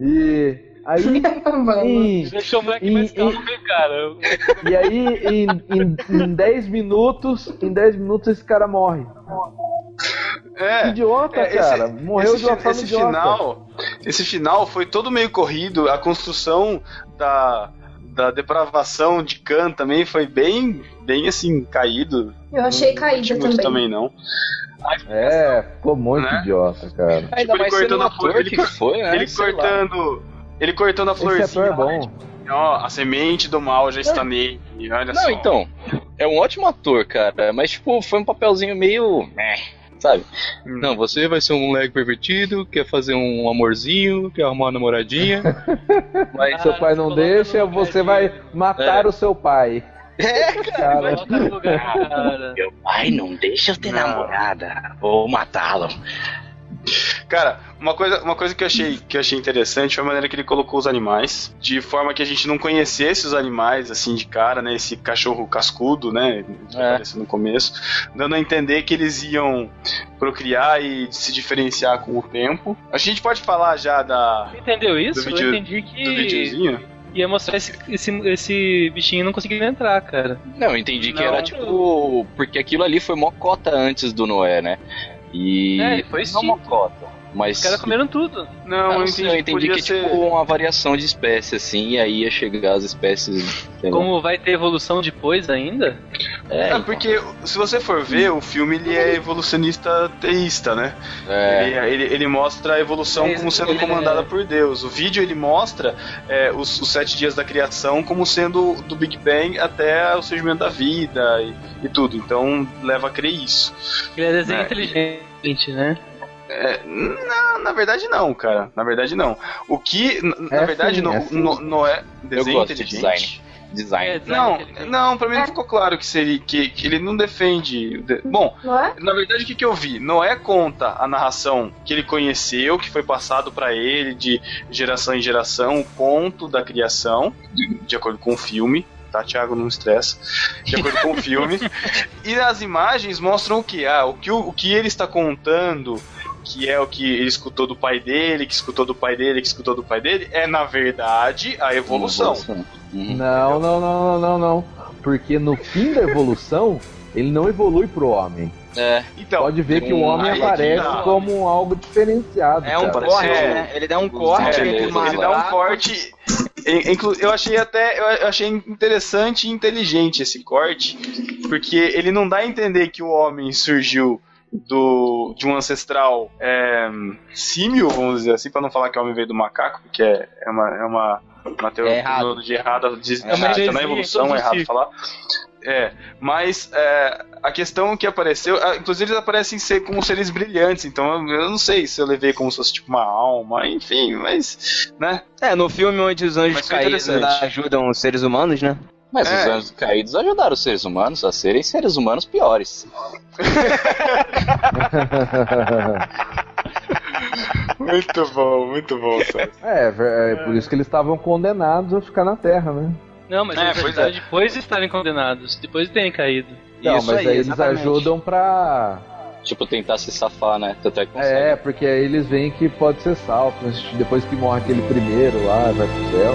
E Aí, em, Deixou o moleque E- mais calmo o cara. e aí em, em, em 10 minutos, em 10 minutos esse cara morre. É. Idiota, É, cara. Morreu esse, de uma forma esse idiota. final, esse final foi todo meio corrido. A construção da, da depravação de Khan também foi bem, bem assim caído. Eu achei Não curti muito também. também não. É, ficou muito Né? idiota, cara. Ainda Tipo, ele mais sendo cortando a ele que cor- foi, né? ele Sei lá. Ele cortando a Esse florzinha. ator é bom. Ó, a semente do mal já está nele. Olha Não, só. então, é um ótimo ator, cara, mas tipo, foi um papelzinho meio. Sabe? Hum. Não, você vai ser um moleque pervertido, quer fazer um amorzinho, quer arrumar uma namoradinha. mas. Seu pai não deixa, você vai matar É. o seu pai. É, Cara, cara. Meu pai não deixa eu ter Não. namorada, vou matá-lo. Cara, uma coisa, uma coisa que, eu achei, que eu achei interessante foi a maneira que ele colocou os animais, de forma que a gente não conhecesse os animais assim de cara, né? Esse cachorro cascudo, né? Que É. apareceu no começo, dando a entender que eles iam procriar e se diferenciar com o tempo. A gente pode falar já da, Você entendeu isso? Do vídeo- eu entendi do que videozinho? ia mostrar esse, esse, esse bichinho não conseguindo entrar, cara. Não, eu entendi que Não. era tipo. Porque aquilo ali foi mocota antes do Noé, né? E. É, foi não sim. mocota. Mas. Os caras comeram tudo. Não, Eu eu não sei, entendi, eu entendi podia que é ser... tipo uma variação de espécie, assim, e aí ia chegar as espécies. Como vai ter evolução depois ainda? É, É, porque se você for ver, o filme ele é evolucionista teísta, né? é. Ele, ele, ele mostra a evolução É, como sendo ele- comandada por Deus. O vídeo ele mostra é, os, os sete dias da criação como sendo do Big Bang até o surgimento da vida e, e tudo. Então leva a crer isso. Ele é desenho É. inteligente, né? É, não, na verdade não, cara. Na verdade não. O que, na, na É verdade, sim, não, é sim. não, não é Eu desenho gosto de design. Design. É, design Não, não, pra mim não ficou claro que seria que, que ele não defende. de- Bom, Não é? Na verdade, o que, que eu vi? Noé conta a narração que ele conheceu, que foi passado pra ele de geração em geração, o conto da criação, de, de acordo com o filme. Tá, Thiago, não estressa. De acordo com o filme. E as imagens mostram o que? Ah, o que, o, o que ele está contando, que é o que ele escutou do pai dele, que escutou do pai dele, que escutou do pai dele, é na verdade a evolução. Uhum. Não, não, não, não, não, não. Porque no fim da evolução, ele não evolui pro homem. É, Então, Pode ver que o Hum, homem aí aparece tá. como algo diferenciado. É um cara. corte, É. né? Ele dá um corte É, entre ele dá um corte. Eu achei até. Eu achei interessante e inteligente esse corte. Porque ele não dá a entender que o homem surgiu do, de um ancestral é, símio, vamos dizer assim, para não falar que o homem veio do macaco, porque é, é uma, é uma, uma teoria É errado. de errada, de, É uma de- heresia na evolução, é errado falar. É, mas é, a questão que apareceu, inclusive eles aparecem ser como seres brilhantes, então eu, eu não sei se eu levei como se fosse tipo uma alma, enfim, mas, né? É, no filme onde os anjos interessante. ajudam os seres humanos, né? Mas É. os anjos caídos ajudaram os seres humanos a serem seres humanos piores. Muito bom, muito bom, Sérgio. É, é, é por isso que eles estavam condenados a ficar na Terra, né? Não, mas É, eles é. depois de estarem condenados, depois de terem caído. Não, Isso mas aí, eles exatamente. ajudam pra. Tipo, tentar se safar, né? Tanto é consegue. É, porque aí eles veem que pode ser salvo. mas Depois que morre aquele primeiro lá, vai pro céu.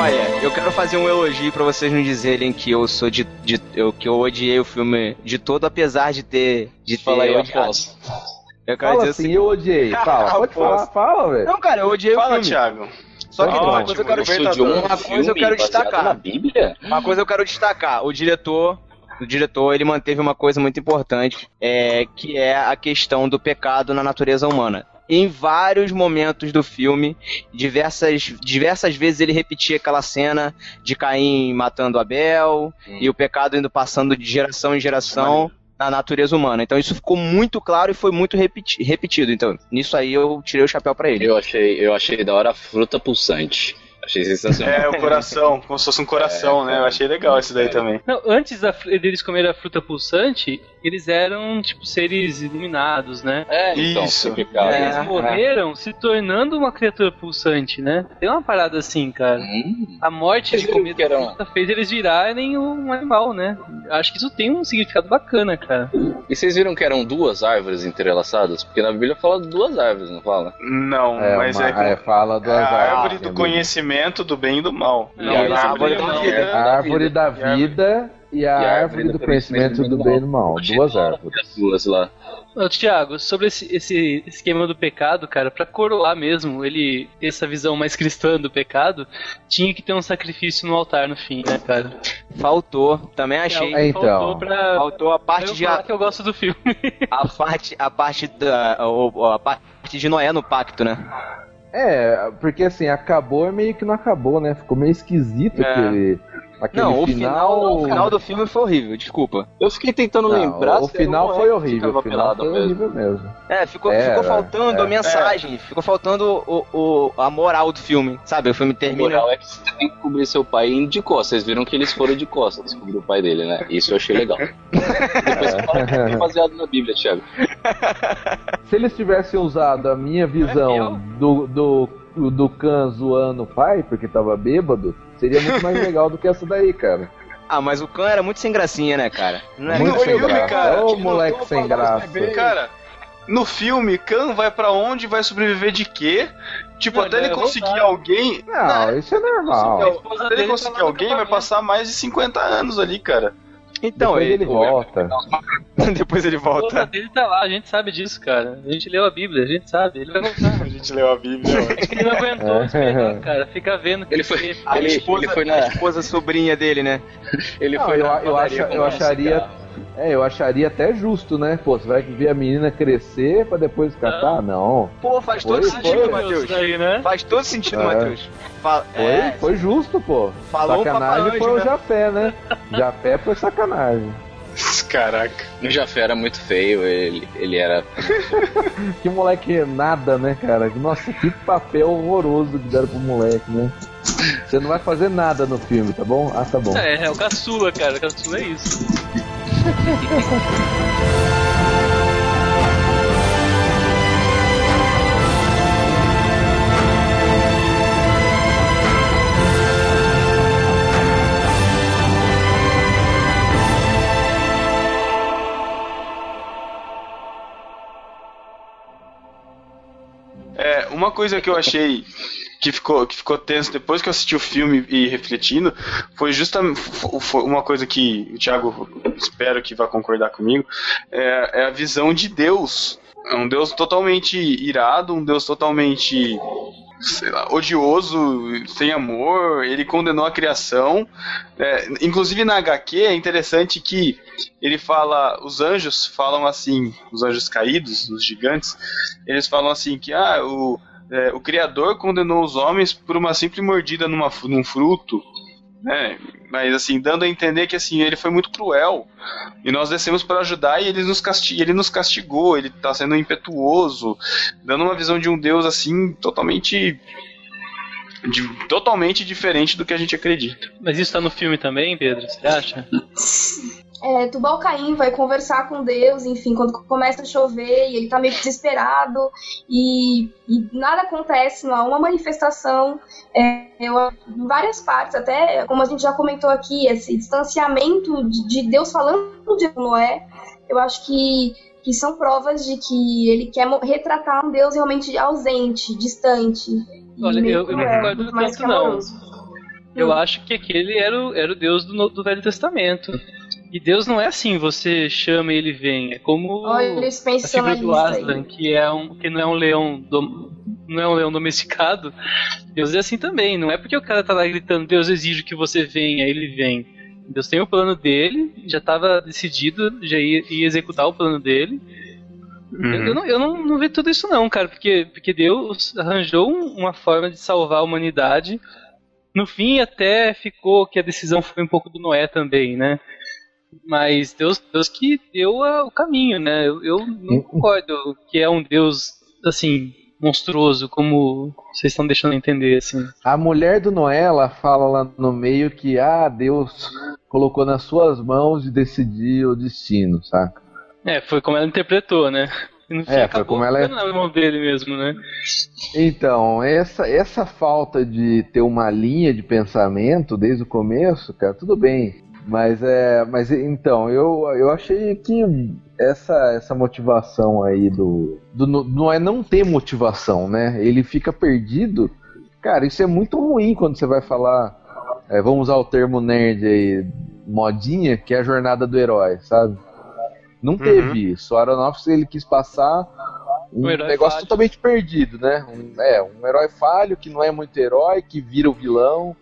Olha, eu quero fazer um elogio pra vocês não dizerem que eu sou de, de eu, que eu odiei o filme de todo, apesar de ter de ter Fala aí, odiado. Afonso. Eu quero Fala dizer assim, eu odiei. Fala, pode falar, fala, velho. não, cara, eu odiei o Fala, filme. Thiago. Só que uma coisa eu quero um uma coisa eu quero destacar. na Bíblia? Uma coisa eu quero destacar. O diretor, o diretor, ele manteve uma coisa muito importante, é, que é a questão do pecado na natureza humana. Em vários momentos do filme, diversas, diversas vezes ele repetia aquela cena de Caim matando Abel e o pecado indo passando de geração em geração na natureza humana. Então isso ficou muito claro e foi muito repeti- repetido. Então, nisso aí eu tirei o chapéu pra ele. Eu achei, eu achei da hora a fruta pulsante. Achei sensacional. É, o coração, como se fosse um coração, né? Eu achei legal esse daí também. Não, antes da deles comerem a fruta pulsante, eles eram, tipo, seres iluminados, né? É, então, Isso. complicado. Eles É, morreram se tornando uma criatura pulsante, né? Tem uma parada assim, cara. Hum, A morte de comer da fruta fez eles virarem um animal, né? Acho que isso tem um significado bacana, cara. E vocês viram que eram duas árvores entrelaçadas? Porque na Bíblia fala de duas árvores, não fala? Não, É, mas uma, é, é, fala das é a árvore árvores, do né? Conhecimento do bem e do mal. Não, E a árvore da da vida. A árvore da vida e a árvore do conhecimento do bem e do mal. Duas árvores. As duas lá. Tiago, sobre esse, esse esquema do pecado, cara, pra coroar mesmo ele ter essa visão mais cristã do pecado, tinha que ter um sacrifício no altar no fim, né, cara? Faltou, também achei. É, então. Faltou pra. Faltou a parte eu de que eu gosto do filme. a parte a parte da o- a parte de Noé no pacto, né? É, porque assim, acabou e meio que não acabou, né? Ficou meio esquisito É. aquele. Aquele Não, o final, final. o final do filme foi horrível, desculpa. Eu fiquei tentando Não, lembrar o final foi que horrível. O final foi mesmo. horrível mesmo. É, ficou, Era, ficou faltando é. a mensagem, ficou faltando o, o- a moral do filme, sabe? O filme termina. moral é que você tem que cobrir seu pai indo de costas. Vocês viram que eles foram de costas descobrir o pai dele, né? Isso eu achei legal. Depois você fala que é baseado na Bíblia, Thiago. Se eles tivessem usado a minha visão do, do, do Khan zoando o pai, porque tava bêbado, seria muito mais legal do que essa daí, cara. Ah, mas o Khan era muito sem gracinha, né, cara? Não era Muito no sem filme, graça. cara, Ô, que moleque sem graça. Cara, no filme, Khan vai pra onde? Vai sobreviver de quê? Tipo, Não, até ele vai conseguir voltar. alguém. Não, isso é normal. Até ele tá conseguir no alguém, vai passar mais de 50 anos ali, cara. Então, Depois ele ele, volta. depois ele A volta. dele tá lá, a gente sabe disso, cara. A gente leu a Bíblia, a gente sabe. Ele vai voltar. A gente leu a Bíblia. Ele não aguentou esperar, cara. Fica vendo que Ele foi, A ele, esposa, ele foi a na. esposa sobrinha dele, né? Ele Não, foi eu, eu, acho, eu acharia. É, eu acharia até justo, né? Pô, você vai ver a menina crescer pra depois catar? Não. Pô, faz Foi, todo foi. sentido, Matheus. Daí, né? Faz todo sentido, É. Matheus. Fa- Foi, é, foi justo, pô. Falou sacanagem foi o né? Jafé, né? Jafé foi sacanagem. Caraca. O Jafé era muito feio, ele, ele era. Que moleque nada, né, cara? Nossa, que papel horroroso que deram pro moleque, né? Você não vai fazer nada no filme, tá bom? Ah, tá bom. É, é o caçula, cara. O caçula é isso. É, uma coisa que eu achei que ficou, que ficou tenso depois que eu assisti o filme e refletindo foi justamente uma coisa que o Thiago espero que vá concordar comigo é, é a visão de Deus é um Deus totalmente irado um Deus totalmente sei lá, odioso, sem amor, ele condenou a criação. É, inclusive na HQ é interessante que ele fala, os anjos falam assim, os anjos caídos, os gigantes, eles falam assim que ah, o, é, o Criador condenou os homens por uma simples mordida numa, num fruto, né? Mas assim, dando a entender que assim, ele foi muito cruel. E nós descemos para ajudar e ele nos, castig ele nos castigou, ele está sendo impetuoso, dando uma visão de um Deus assim totalmente de, totalmente diferente do que a gente acredita. Mas isso tá no filme também, Pedro? Você acha? É, Tubal Caim vai conversar com Deus, enfim, quando começa a chover e ele tá meio desesperado e, e nada acontece, não há uma manifestação. É, eu, em várias partes, até como a gente já comentou aqui, esse distanciamento de, de Deus falando de Noé, eu acho que, que são provas de que ele quer retratar um Deus realmente ausente, distante. Olha, eu- eu não concordo tanto, não. Eu acho que aquele era o, era o Deus do, do Velho Testamento. E Deus não é assim, você chama e ele vem. É como Olha, a figura do. Aslan, que, é um, que não é um leão dom- não é um leão domesticado. Deus é assim também. Não é porque o cara tá lá gritando, Deus exige que você venha, ele vem. Deus tem o plano dele, já estava decidido, já ia, ia executar o plano dele. Eu, eu não, eu não, não vejo tudo isso não, cara, porque, porque Deus arranjou um- uma forma de salvar a humanidade. No fim até ficou que a decisão foi um pouco do Noé também, né? Mas Deus, Deus que deu a- o caminho, né? Eu, eu não concordo que é um Deus, assim, monstruoso, como vocês estão deixando entender, assim. A mulher do Noé, ela fala lá no meio que, ah, Deus colocou nas suas mãos de decidir o destino, saca? É, foi como ela interpretou, né? E no fim É, foi como ela- ficando na mão dele mesmo, né? Então, essa, essa falta de ter uma linha de pensamento desde o começo, cara, tudo bem. Mas é. Mas então, eu, eu achei que essa, essa motivação aí do. do não é não ter motivação, né? Ele fica perdido. Cara, isso é muito ruim quando você vai falar. é, vamos usar o termo nerd aí, modinha, que é a jornada do herói, sabe? Não teve isso. O Aronofsky ele quis passar um Um negócio falho. totalmente perdido, né? Um, é, um herói falho que não é muito herói, que vira o vilão,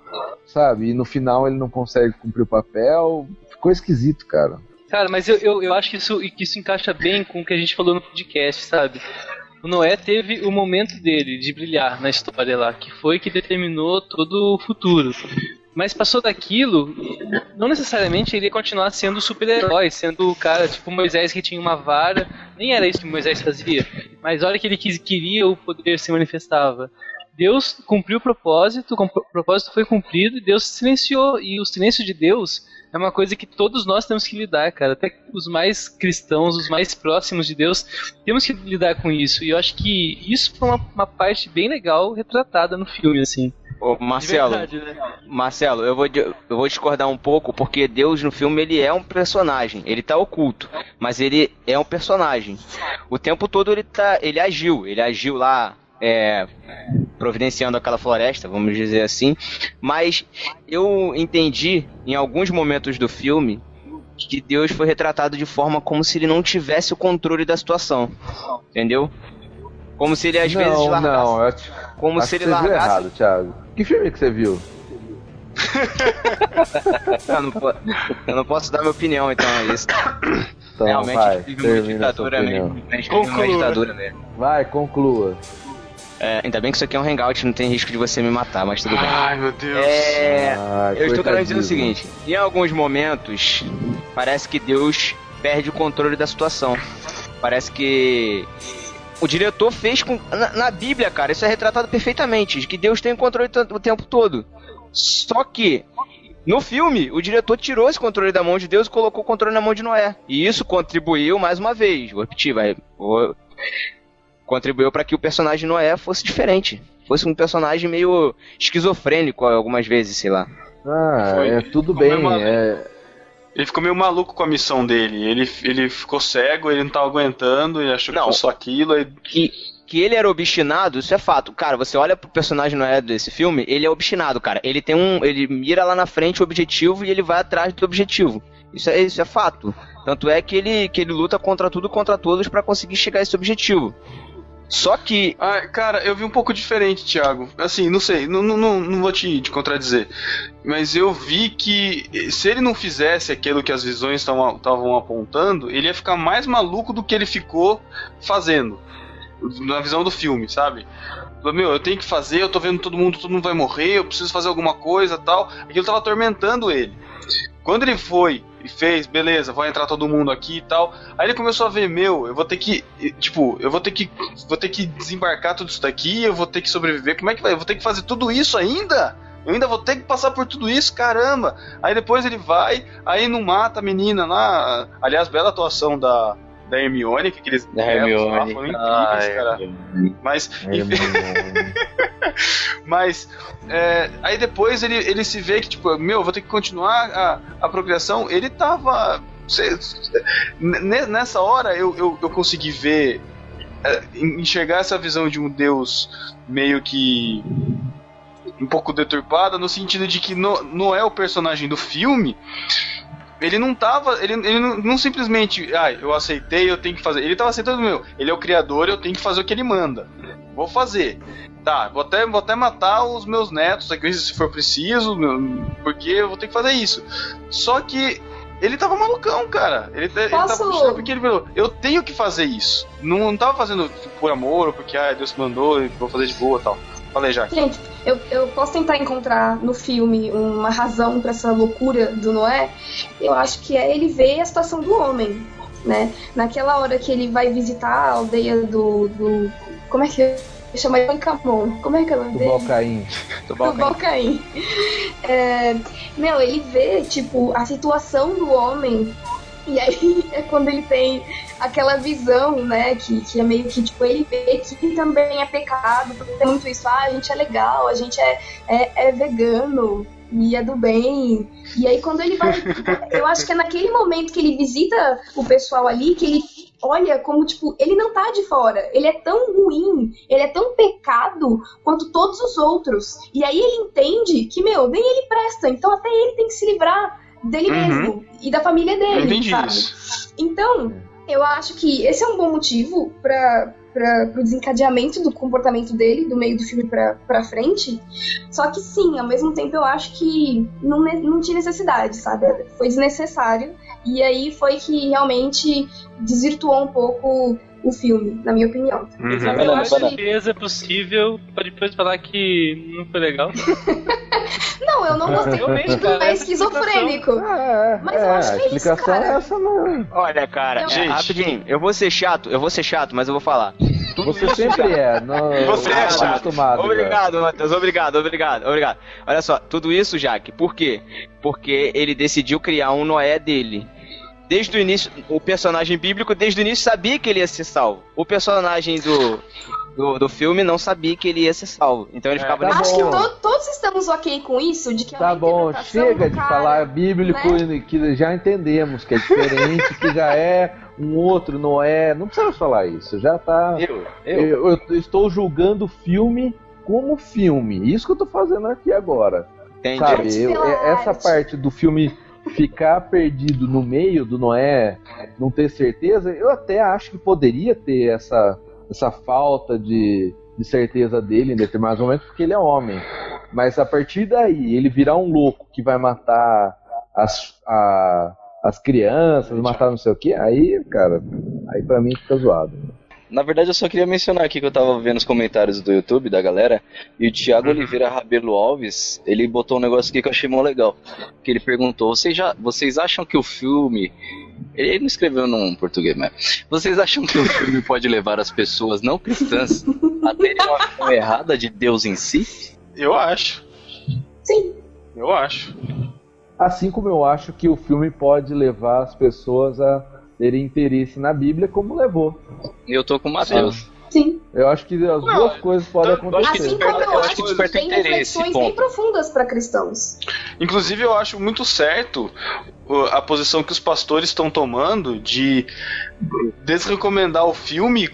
sabe? E no final ele não consegue cumprir o papel. Ficou esquisito, cara. Cara, mas eu, eu, eu acho que isso, que isso encaixa bem com o que a gente falou no podcast, sabe? O Noé teve o momento dele de brilhar na história lá, que foi que determinou todo o futuro. Mas passou daquilo, não necessariamente ele ia continuar sendo super-herói, sendo o cara tipo Moisés que tinha uma vara. Nem era isso que Moisés fazia. Mas a hora que ele quis, queria, o poder se manifestava. Deus cumpriu o propósito, o propósito foi cumprido e Deus silenciou. E o silêncio de Deus é uma coisa que todos nós temos que lidar, cara. Até os mais cristãos, os mais próximos de Deus, temos que lidar com isso. E eu acho que isso foi uma, uma parte bem legal retratada no filme, assim. Ô, Marcelo, verdade, né? Marcelo, eu vou, eu vou discordar um pouco, porque Deus no filme ele é um personagem, ele tá oculto, mas ele é um personagem. O tempo todo ele tá, ele agiu, ele agiu lá, é, providenciando aquela floresta, vamos dizer assim. Mas eu entendi em alguns momentos do filme que Deus foi retratado de forma como se ele não tivesse o controle da situação, entendeu? Como se ele às vezes não, largasse, não, eu acho, como acho se que ele você viu largasse errado, Thiago. Que filme que você viu? Eu não, po- eu não posso dar minha opinião, então é isso. Então, Realmente vai, vive uma ditadura opinião. mesmo. A gente vive uma ditadura mesmo. Vai, conclua. É, ainda bem que isso aqui é um hangout, não tem risco de você me matar, mas tudo bem. Ai, meu Deus. É, Ai, eu estou querendo dizer o seguinte: em alguns momentos, parece que Deus perde o controle da situação. Parece que o diretor fez com. Na, na Bíblia, cara, isso é retratado perfeitamente: de que Deus tem o controle o tempo todo. Só que. No filme, o diretor tirou esse controle da mão de Deus e colocou o controle na mão de Noé. E isso contribuiu, mais uma vez, vou repetir, vai, vou- contribuiu para que o personagem Noé fosse diferente. Fosse um personagem meio esquizofrênico algumas vezes, sei lá. Ah, Foi. é tudo Ficou bem. É, Ele ficou meio maluco com a missão dele. Ele, ele ficou cego, ele não tava aguentando, ele achou Não. que fosse só aquilo. Aí... que, que ele era obstinado, isso é fato. Cara, você olha pro personagem Noé desse filme, ele é obstinado, cara. Ele tem um. Ele mira lá na frente o objetivo e ele vai atrás do objetivo. Isso é, isso é fato. Tanto é que ele, que ele luta contra tudo e contra todos pra conseguir chegar a esse objetivo. Só que. Ah, cara, eu vi um pouco diferente, Thiago. Assim, não sei, não, não, não, vou te, te contradizer. Mas eu vi que se ele não fizesse aquilo que as visões estavam apontando, ele ia ficar mais maluco do que ele ficou fazendo. Na visão do filme, sabe? Meu, eu tenho que fazer, eu tô vendo todo mundo, todo mundo vai morrer, eu preciso fazer alguma coisa tal. Aquilo tava atormentando ele. Quando ele foi e fez, beleza, vai entrar todo mundo aqui e tal. Aí ele começou a ver, meu, eu vou ter que, tipo, eu vou ter que, vou ter que desembarcar tudo isso daqui, eu vou ter que sobreviver. Como é que vai? Eu vou ter que fazer tudo isso ainda? Eu ainda vou ter que passar por tudo isso, caramba. Aí depois ele vai, aí não mata a menina lá. Aliás, bela atuação da da Hermione, que aqueles Da lá Hermione. foram incríveis, Ai, cara. Mas, é, enfim, mas é, aí depois ele, ele se vê que, tipo, meu, eu vou ter que continuar a, a progressão. Ele tava. cê- nessa hora eu, eu, eu consegui ver. é, enxergar essa visão de um Deus meio que. um pouco deturpada, no sentido de que no, não é o personagem do filme. Ele não tava. Ele, ele não, não simplesmente. Ah, eu aceitei, eu tenho que fazer. Ele tava aceitando, meu. Ele é o criador, eu tenho que fazer o que ele manda. Vou fazer. Tá, vou até, vou até matar os meus netos aqui se for preciso, porque eu vou ter que fazer isso. Só que ele tava malucão, cara. Ele, ele tava puxando porque ele falou, eu tenho que fazer isso. Não, não tava fazendo por amor, ou porque ah, Deus mandou, vou fazer de boa tal. Falei já. Gente, eu, eu posso tentar encontrar no filme uma razão pra essa loucura do Noé. Eu acho que é ele ver a situação do homem, né? Naquela hora que ele vai visitar a aldeia do. do como é que chama Pancamon. Como é que é o nome Do dele? Balcaim. Do Balcaim. É, meu, ele vê, tipo, a situação do homem. E aí é quando ele tem aquela visão, né? Que, que é meio que, tipo, ele vê que também é pecado, tem muito isso, ah, a gente é legal, a gente é, é, é vegano e é do bem. E aí quando ele vai. Eu acho que é naquele momento que ele visita o pessoal ali que ele olha como, tipo, ele não tá de fora. Ele é tão ruim, ele é tão pecado quanto todos os outros. E aí ele entende que, meu, nem ele presta. Então até ele tem que se livrar dele Uhum. mesmo e da família Eu dele, entendi sabe? isso. Então, eu acho que esse é um bom motivo para o desencadeamento do comportamento dele, do meio do filme pra, pra frente. Só que sim, ao mesmo tempo eu acho que não, não tinha necessidade, sabe? Foi desnecessário. E aí foi que realmente desvirtuou um pouco o filme, na minha opinião. Uhum. Mas Banana, eu acho banana. que. certeza é possível pra depois falar que não foi legal. Não, eu não gostei. Não cara, é esquizofrênico. É, Mas é, eu acho a que é isso, explicação cara. é essa mesmo. Olha, cara, Não. é, Gente. rapidinho, eu vou ser chato, eu vou ser chato, mas eu vou falar. Você isso, sempre cara. é. Não, Você é tá chato. acostumado. Obrigado, Matheus, obrigado, obrigado, obrigado. Olha só, tudo isso, Jaque, por quê? Porque ele decidiu criar um Noé dele. Desde o início, o personagem bíblico, desde o início, sabia que ele ia ser salvo. O personagem do, do, do filme não sabia que ele ia ser salvo. Então ele É, ficava tá Acho que to- todos estamos ok com isso, de que é Tá bom, chega de cara, falar bíblico né? e que já entendemos que é diferente, que já é um outro, não é. Não precisa falar isso, já tá. Eu, Eu, eu, eu estou julgando o filme como filme. Isso que eu tô fazendo aqui agora. entendi. Sabe? Eu- é- essa arte. parte do filme ficar perdido no meio do Noé, não ter certeza, eu até acho que poderia ter essa, essa falta de, de certeza dele em determinados momentos, porque ele é homem. Mas a partir daí, ele virar um louco que vai matar as, a- as crianças, matar não sei o que, aí, cara, aí pra mim fica zoado. Na verdade, eu só queria mencionar aqui que eu tava vendo os comentários do YouTube da galera e o Thiago Oliveira Rabelo Alves, ele botou um negócio aqui que eu achei mó legal. Que ele perguntou: vocês, já, vocês acham que o filme. Ele não escreveu num português, mas. Vocês acham que o filme pode levar as pessoas não cristãs a terem uma visão errada de Deus em si? Eu acho. Sim. Eu acho. Assim como eu acho que o filme pode levar as pessoas a terem interesse na Bíblia, como levou. E eu tô com o Matheus. Sim. Eu acho que as Não, duas coisas podem acontecer. Assim desperta- como eu, acho que desperta tem interesse, reflexões bem profundas para cristãos. Inclusive, eu acho muito certo a posição que os pastores estão tomando de desrecomendar o filme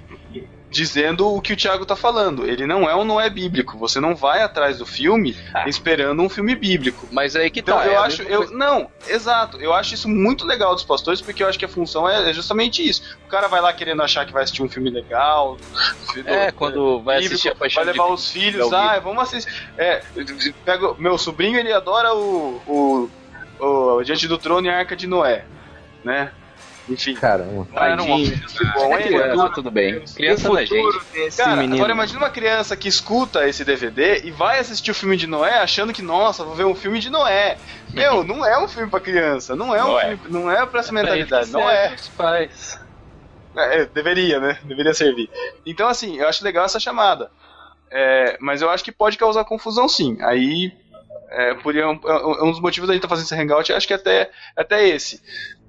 dizendo o que o Thiago tá falando. Ele não é um não é bíblico. Você não vai atrás do filme esperando um filme bíblico. Mas aí que Então, tá. eu é acho, eu, coisa. não, exato, eu acho isso muito legal dos pastores, porque eu acho que a função é, é justamente isso. O cara vai lá querendo achar que vai assistir um filme legal, do- É, quando vai bíblico, assistir a Paixão vai levar de os filhos, ah, vamos assistir. É, pega, meu sobrinho, ele adora o, o, o Diante do Trono e a Arca de Noé, né? Enfim, Caramba. não era um filme bom, É hein? criança, tudo bem. Criança é gente. Cara, menino. agora imagina uma criança que escuta esse DVD e vai assistir o filme de Noé achando que, nossa, vou ver um filme de Noé. Meu, não é um filme pra criança, não é um Não é. filme, não é pra essa Pra mentalidade, não é. os pais. É, deveria, né? Deveria servir. Então, assim, eu acho legal essa chamada. É, mas eu acho que pode causar confusão, sim. Aí, é, por, é um, é um dos motivos da gente estar fazendo esse hangout, eu acho que é até, é até esse.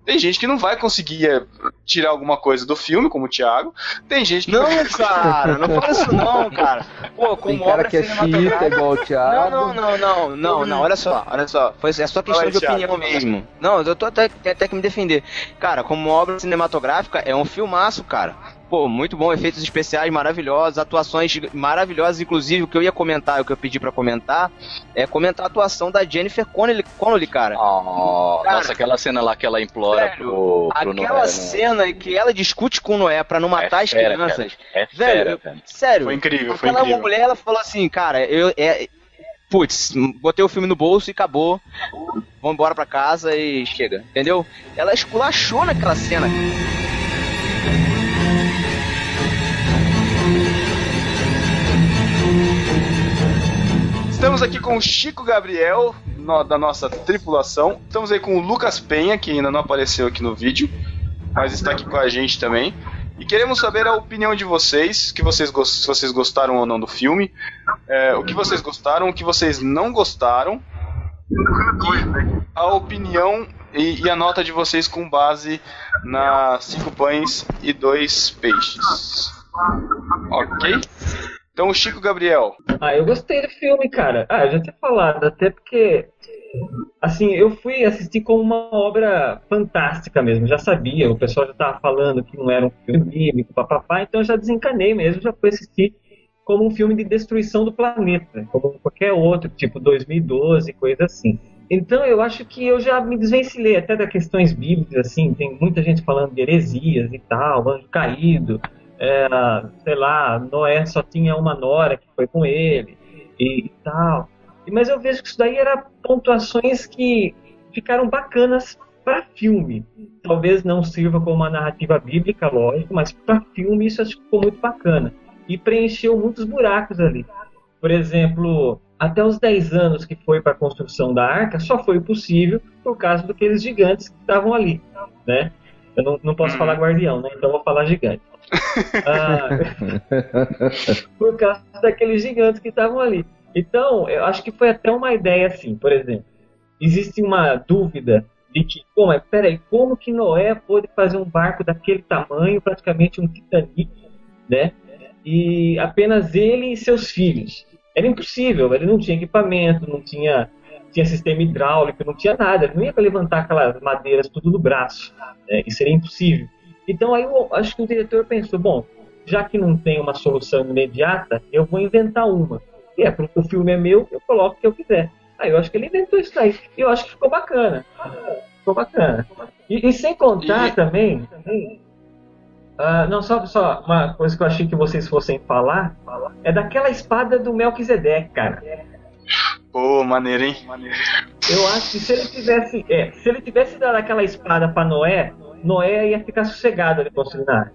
Tem gente que não vai conseguir é, tirar alguma coisa do filme, como o Thiago. Tem gente que Não, cara, não fala isso não, cara. Pô, Tem como cara obra que é cinematográfica... igual o Não, Thiago. não, não, não, não, não, olha só, olha só. Foi, é só questão de Thiago. opinião mesmo. Não, eu tô até, até que me defender. Cara, como obra cinematográfica, é um filmaço, cara. Pô, muito bom, efeitos especiais maravilhosos, atuações maravilhosas, inclusive o que eu ia comentar, o que eu pedi pra comentar, é comentar a atuação da Jennifer Connelly, Connelly cara. Oh, Cara, nossa, aquela cena lá que ela implora sério, pro, pro Noé. Aquela né? cena que ela discute com o Noé pra não matar as fera, crianças. É Velho, fera, velho. sério. Foi incrível, foi Aquela incrível. mulher, ela falou assim, cara, eu. É, putz, botei o filme no bolso e acabou. Vamos embora pra casa e chega, entendeu? Ela esculachou naquela cena. Estamos aqui com o Chico Gabriel, no- da nossa tripulação. Estamos aí com o Lucas Penha, que ainda não apareceu aqui no vídeo, mas está aqui com a gente também. E queremos saber a opinião de vocês, que vocês se vocês gostaram ou não do filme, é, o que vocês gostaram, o que vocês não gostaram, a opinião e, e a nota de vocês com base na cinco pães e dois peixes. Ok? Então, o Chico Gabriel. Ah, eu gostei do filme, cara. Ah, eu já tinha falado, até porque. Assim, eu fui assistir como uma obra fantástica mesmo. Já sabia, o pessoal já estava falando que não era um filme bíblico, papapá, então eu já desencanei mesmo, já fui assistir como um filme de destruição do planeta, como qualquer outro, tipo 2012, coisa assim. Então eu acho que eu já me desvencilhei até das questões bíblicas, assim, tem muita gente falando de heresias e tal, anjo caído, é, sei lá, Noé só tinha uma nora que foi com ele e tal. E- Mas eu vejo que isso daí era pontuações que ficaram bacanas para filme. Talvez não sirva como uma narrativa bíblica, lógico, mas para filme isso acho que ficou muito bacana. E preencheu muitos buracos ali. Por exemplo, até os 10 anos que foi para a construção da arca, só foi possível por causa daqueles gigantes que estavam ali, né? Eu não, não posso falar guardião, né? Então eu vou falar gigante. Ah, por causa daqueles gigantes que estavam ali. Então, eu acho que foi até uma ideia assim, por exemplo. Existe uma dúvida de que, pô, mas peraí, como que Noé pôde fazer um barco daquele tamanho, praticamente um Titanic, né? E apenas ele e seus filhos. Era impossível, ele não tinha equipamento, não tinha, tinha sistema hidráulico, não tinha nada. Ele não ia levantar aquelas madeiras tudo no braço. Né? Isso seria impossível. Então aí eu acho que o diretor pensou, bom, já que não tem uma solução imediata, eu vou inventar uma. E é, porque o filme é meu, eu coloco o que eu quiser. Aí eu acho que ele inventou isso daí. E eu acho que ficou bacana. Ficou bacana. E, e sem contar E- também. ah, não, só, só uma coisa que eu achei que vocês fossem falar é daquela espada do Melquisedeque, cara. Pô, maneiro, hein? Eu acho que se ele tivesse, é, se ele tivesse dado aquela espada para Noé, Noé ia ficar sossegado ali construindo a.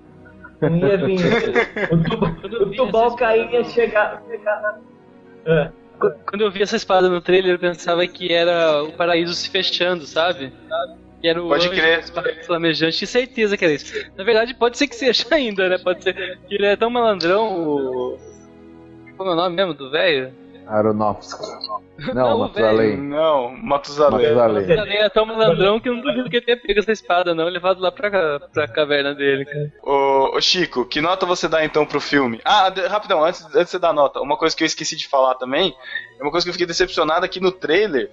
Não ia vir. o, tuba, o tubal cair ia chegar. chegar na- É. Qu- Quando eu vi essa espada no trailer, eu pensava que era o paraíso se fechando, sabe? Que era o Pode anjo crer. com flamejante, tinha certeza que era isso. Na verdade, pode ser que seja ainda, né? Pode ser que ele é tão malandrão, o... Como é o nome mesmo do velho? Aronofsky. Não, Não, Matusalém. Não, Matusalém. Matusalém. Ele é tão malandrão que eu não duvido que ele tenha pego essa espada, não, levado lá pra, pra caverna dele, cara. Ô, ô, Chico, que nota você dá então pro filme? Ah, rapidão, antes, antes de você dar nota, uma coisa que eu esqueci de falar também, é uma coisa que eu fiquei decepcionado aqui no trailer.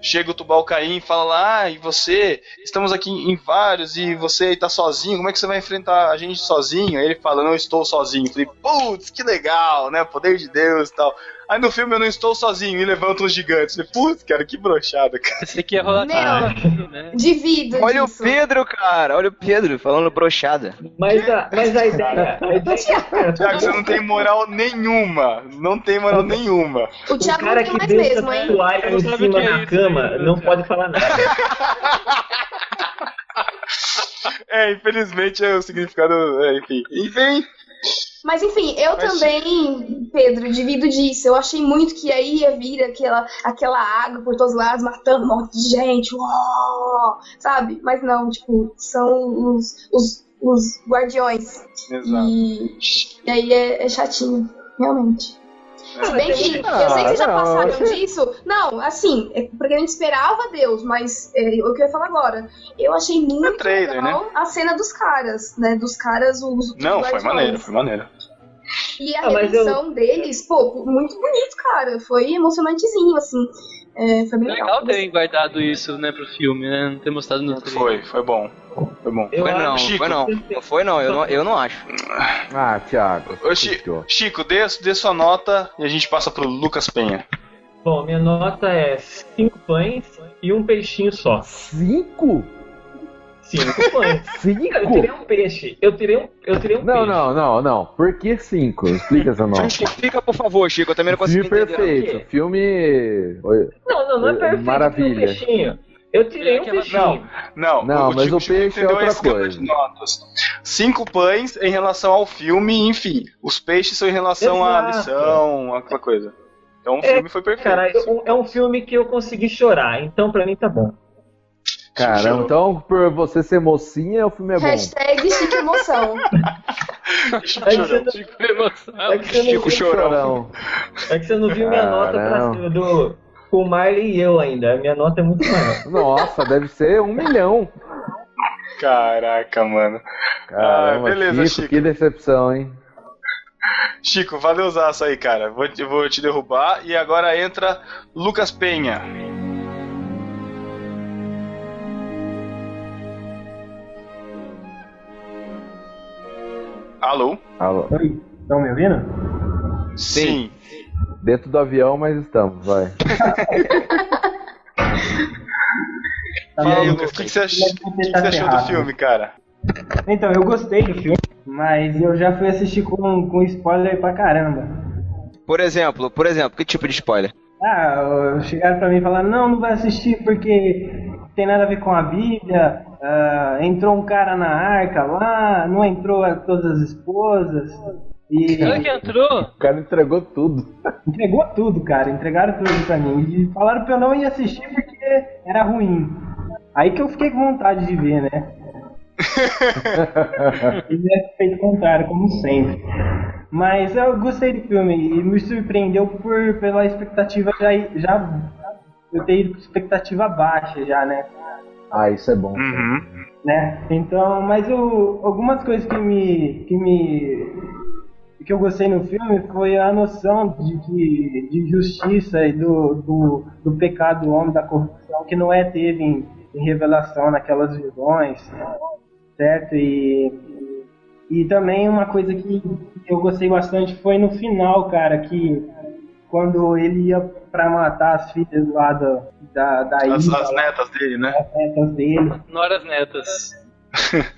Chega o Tubal Caim e fala lá, ah, e você? Estamos aqui em vários e você aí tá sozinho, como é que você vai enfrentar a gente sozinho? Aí ele fala, não estou sozinho. Eu falei, putz, que legal, né? Poder de Deus e tal. Aí no filme eu não estou sozinho e levanta os gigantes. Putz, cara, que brochada, cara. Esse aqui ia rolar Meu. aqui, né? Divido Olha disso. o Pedro, cara. Olha o Pedro falando brochada. Mas, a, mas a ideia. A ideia Thiago, você não tem moral nenhuma. Não tem moral nenhuma. O o Thiago cara não que tem mais deixa mesmo, a hein? toalha em Não sabe o cima que é da isso cama ainda. não pode falar nada. É, infelizmente é o significado. É, enfim. Enfim. Mas enfim, eu Mas- também, Pedro, divido disso. Eu achei muito que aí ia vir aquela, aquela água por todos os lados, matando um monte de gente, sabe? Mas não, tipo, são os, os, os guardiões. Exato. E, e aí é, é chatinho, realmente. Se bem que Ah, eu sei que já não, passaram disso. Não, assim, é porque a gente esperava Deus, mas é, o que eu ia falar agora. Eu achei muito trailer, legal a cena dos caras, né? Dos caras, os. os Não, foi maneiro, foi maneiro. E a Ah, redenção deles, pô, muito bonito, cara. Foi emocionantezinho, assim. É, foi bem legal. legal terem guardado isso, né, pro filme, né? Não ter mostrado no trailer. Foi, foi bom. Foi bom. Eu Foi não, acho- Chico. foi não. Não foi não, eu não, eu não acho. Ah, Thiago. Ô, Chi- fechou. Chico, dê, dê sua nota e a gente passa pro Lucas Penha. Bom, minha nota é cinco pães e um peixinho só. Cinco? Cinco pães. Cinco? Eu tirei um peixe. Eu tirei um, eu tirei um Não, peixe. não, não, não. Por que cinco? Explica essa nota. Justifica, por favor, Chico. Eu também não consigo Filme entender. perfeito. Filme. Oi, Não, não, não é É, perfeito. maravilha. Eu tirei um peixinho. Eu tirei um Aquela- peixinho. Não, Não, mas o Chico peixe é outra escala coisa. Cinco pães em relação ao filme, enfim. Os peixes são em relação à Exato. lição, aquela coisa. Então o É, filme foi perfeito. Cara, eu- é um filme que eu consegui chorar, então pra mim tá bom. Caramba, então por você ser mocinha, o filme é bom. Hashtag chique emoção. Chico É que Chorão. você Chico emoção. É que você não Chico viu, Chorão. é que você não viu minha nota pra cima do com o Marley e eu ainda. A minha nota é muito maior. Nossa, deve ser um milhão. Caraca, mano. Caramba, Ah, beleza, Chico, Chico. que decepção, hein? Chico, valeu usaço aí, cara. Vou, te- vou te derrubar. E agora entra Lucas Penha. Alô? Alô. Oi, estão me ouvindo? Sim. Dentro do avião, mas estamos, vai. Tá E aí, bom. Lucas, o que, que você, ach- o que que você achou do filme, cara? Então, eu gostei do filme, mas eu já fui assistir com, com spoiler pra caramba. Por exemplo, por exemplo, que tipo de spoiler? Ah, chegaram pra mim e falaram, não, não vai assistir porque tem nada a ver com a Bíblia, ah, entrou um cara na arca lá, não entrou a- todas as esposas, e Será que entrou? O cara entregou tudo. entregou tudo, cara, entregaram tudo pra mim. E falaram pra eu não ir assistir porque era ruim. Aí que eu fiquei com vontade de ver, né? E é feito o contrário, como sempre. Mas eu gostei do filme e me surpreendeu por pela expectativa já, já eu ter ido com expectativa baixa já, né? Ah, isso é bom. Uhum. né? Então, mas o, algumas coisas que me que me que eu gostei no filme foi a noção de, de, de justiça e do, do, do pecado do homem, da corrupção, que Noé teve em, em revelação naquelas visões, certo? E, e também uma coisa que eu gostei bastante foi no final, cara, que quando ele ia pra matar as filhas lá da, da, da As, as netas dele, né? as netas dele, Noras netas.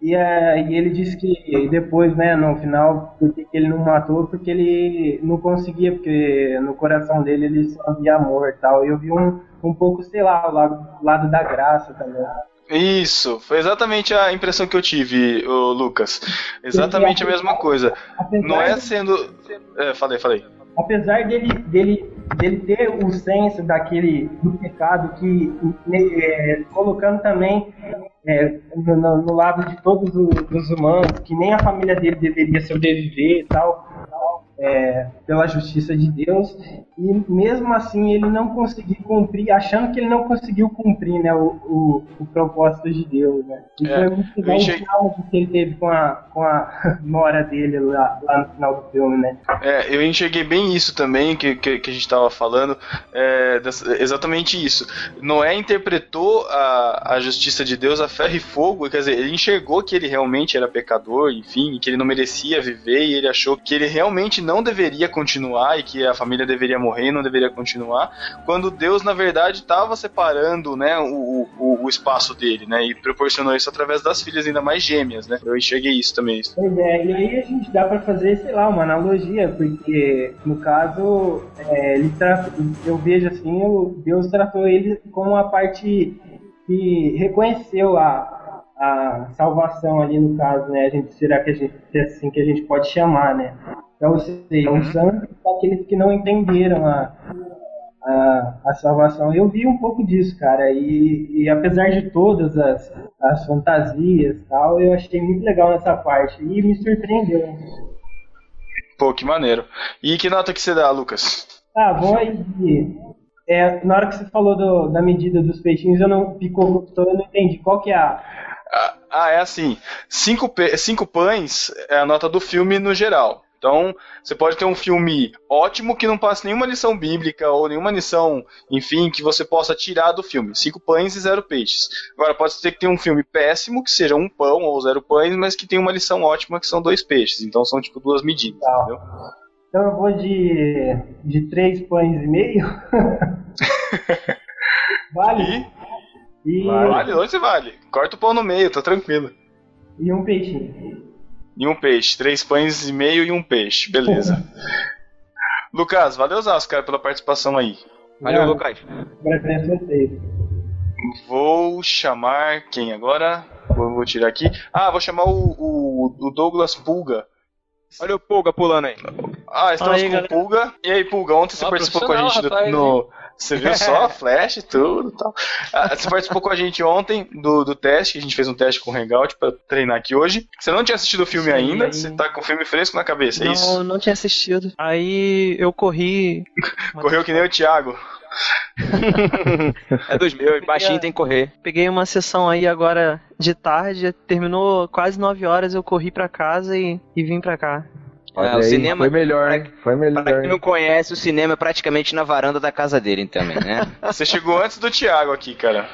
E, é, e ele disse que depois, né, no final, porque que ele não matou, porque ele não conseguia, porque no coração dele ele só via amor e tal. E eu vi um, um pouco, sei lá, o lado, lado da graça também. Isso, foi exatamente a impressão que eu tive, ô, Lucas. Exatamente a mesma coisa. Não é sendo. É, falei, falei. apesar dele, dele, dele ter o senso daquele do pecado que né, é, colocando também é, no, no- lado de todos os, os humanos que nem a família dele deveria sobreviver e tal é, pela justiça de Deus e mesmo assim ele não conseguiu cumprir achando que ele não conseguiu cumprir né, o, o, o propósito de Deus né? e É, foi muito enxerguei- diálogo que ele teve com a, com a nora dele lá, lá no final do filme né É, eu enxerguei bem isso também que, que, que a gente estava falando, é, exatamente isso. Noé interpretou a, a justiça de Deus a ferro e fogo, quer dizer, ele enxergou que ele realmente era pecador, enfim, que ele não merecia viver, e ele achou que ele realmente não deveria continuar e que a família deveria morrer e não deveria continuar, quando Deus, na verdade, estava separando né, o, o, o espaço dele, né, e proporcionou isso através das filhas ainda mais gêmeas, né. Eu enxerguei isso também. Pois é, e aí a gente dá pra fazer, sei lá, uma analogia, porque no caso, é, ele eu vejo assim, Deus tratou ele como a parte que reconheceu a, a salvação ali no caso, né? A gente, será que a gente, é assim que a gente pode chamar, né? Então, ou seja, o sangue daqueles que não entenderam a, a, a salvação. Eu vi um pouco disso, cara, e, e apesar de todas as, as fantasias e tal, eu achei muito legal nessa parte e me surpreendeu. Pô, que maneiro. E que nota que você dá, Lucas? Tá, vou aí. de- É, na hora que você falou do- da medida dos peixinhos, eu não ficou, eu não entendi. Qual que é a. Ah, ah, é assim. Cinco, cinco pães é a nota do filme no geral. Então, você pode ter um filme ótimo que não passe nenhuma lição bíblica ou nenhuma lição, enfim, que você possa tirar do filme. Cinco pães e zero peixes. Agora, pode ser que tenha um filme péssimo, que seja um pão ou zero pães, mas que tenha uma lição ótima, que são dois peixes. Então, são tipo duas medidas, Tá. entendeu? Então eu vou de, de três pães e meio. vale? E, Vale, hoje você vale. Corta o pão no meio, tá tranquilo. e um peixinho. E um peixe. Três pães e meio e um peixe. Beleza. Lucas, valeu, Zasco, cara, pela participação aí. Valeu, Não. Lucas. Agradeço a vocês. Vou chamar quem agora? Vou, vou tirar aqui. Ah, vou chamar o, o- o Douglas Pulga. Olha o Pulga pulando aí. Ah, estamos Aí, com galera. o Pulga. E aí, Pulga, ontem você Ó, participou com a gente rapaz, no- Você viu só Flash e tudo e tal. Ah, você participou com a gente ontem do, do teste, que a gente fez um teste com o Hangout pra treinar aqui hoje. Você não tinha assistido o filme Sim, ainda, aí- você tá com o filme fresco na cabeça, é não, isso? não tinha assistido. Aí eu corri. Correu que nem o Thiago. É dos meus, baixinho tem que correr. Peguei uma sessão aí agora de tarde, terminou quase 9 horas, eu corri pra casa e, e vim pra cá. Olha É, o aí, cinema- Foi melhor, hein? Foi melhor. Pra quem não conhece, o cinema é praticamente na varanda da casa dele também, né? Você chegou antes do Thiago aqui, cara.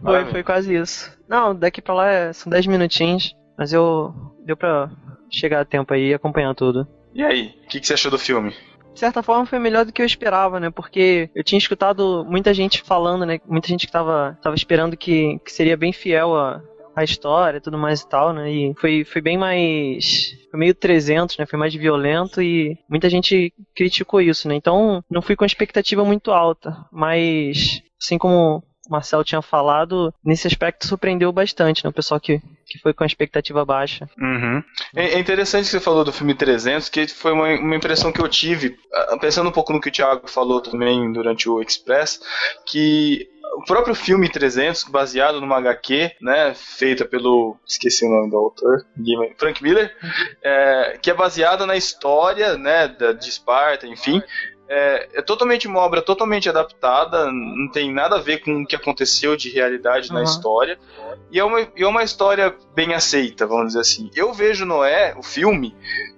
Foi, foi quase isso. Não, daqui pra lá é- são 10 minutinhos, mas eu deu pra chegar a tempo aí e acompanhar tudo. E aí, o que, que você achou do filme? De certa forma foi melhor do que eu esperava, né? Porque eu tinha escutado muita gente falando, né? Muita gente que tava, tava esperando que, que seria bem fiel a, a história e tudo mais e tal, né? E foi, foi bem mais. Foi meio 300, né? Foi mais violento e muita gente criticou isso, né? Então não fui com expectativa muito alta, mas assim como o Marcelo tinha falado, nesse aspecto surpreendeu bastante, né? O pessoal que, que foi com a expectativa baixa. Uhum. É, é interessante que você falou do filme 300, que foi uma, uma impressão que eu tive, ah, pensando um pouco no que o Thiago falou também durante o Express, que o próprio filme 300, baseado numa HQ, né, feita pelo, esqueci o nome do autor, Frank Miller, é, que é baseada na história, né, da, de Esparta, enfim, é, é totalmente uma obra totalmente adaptada, não tem nada a ver com o que aconteceu de realidade na Uhum. história. E é, uma, e é uma história bem aceita, vamos dizer assim. Eu vejo Noé, o filme,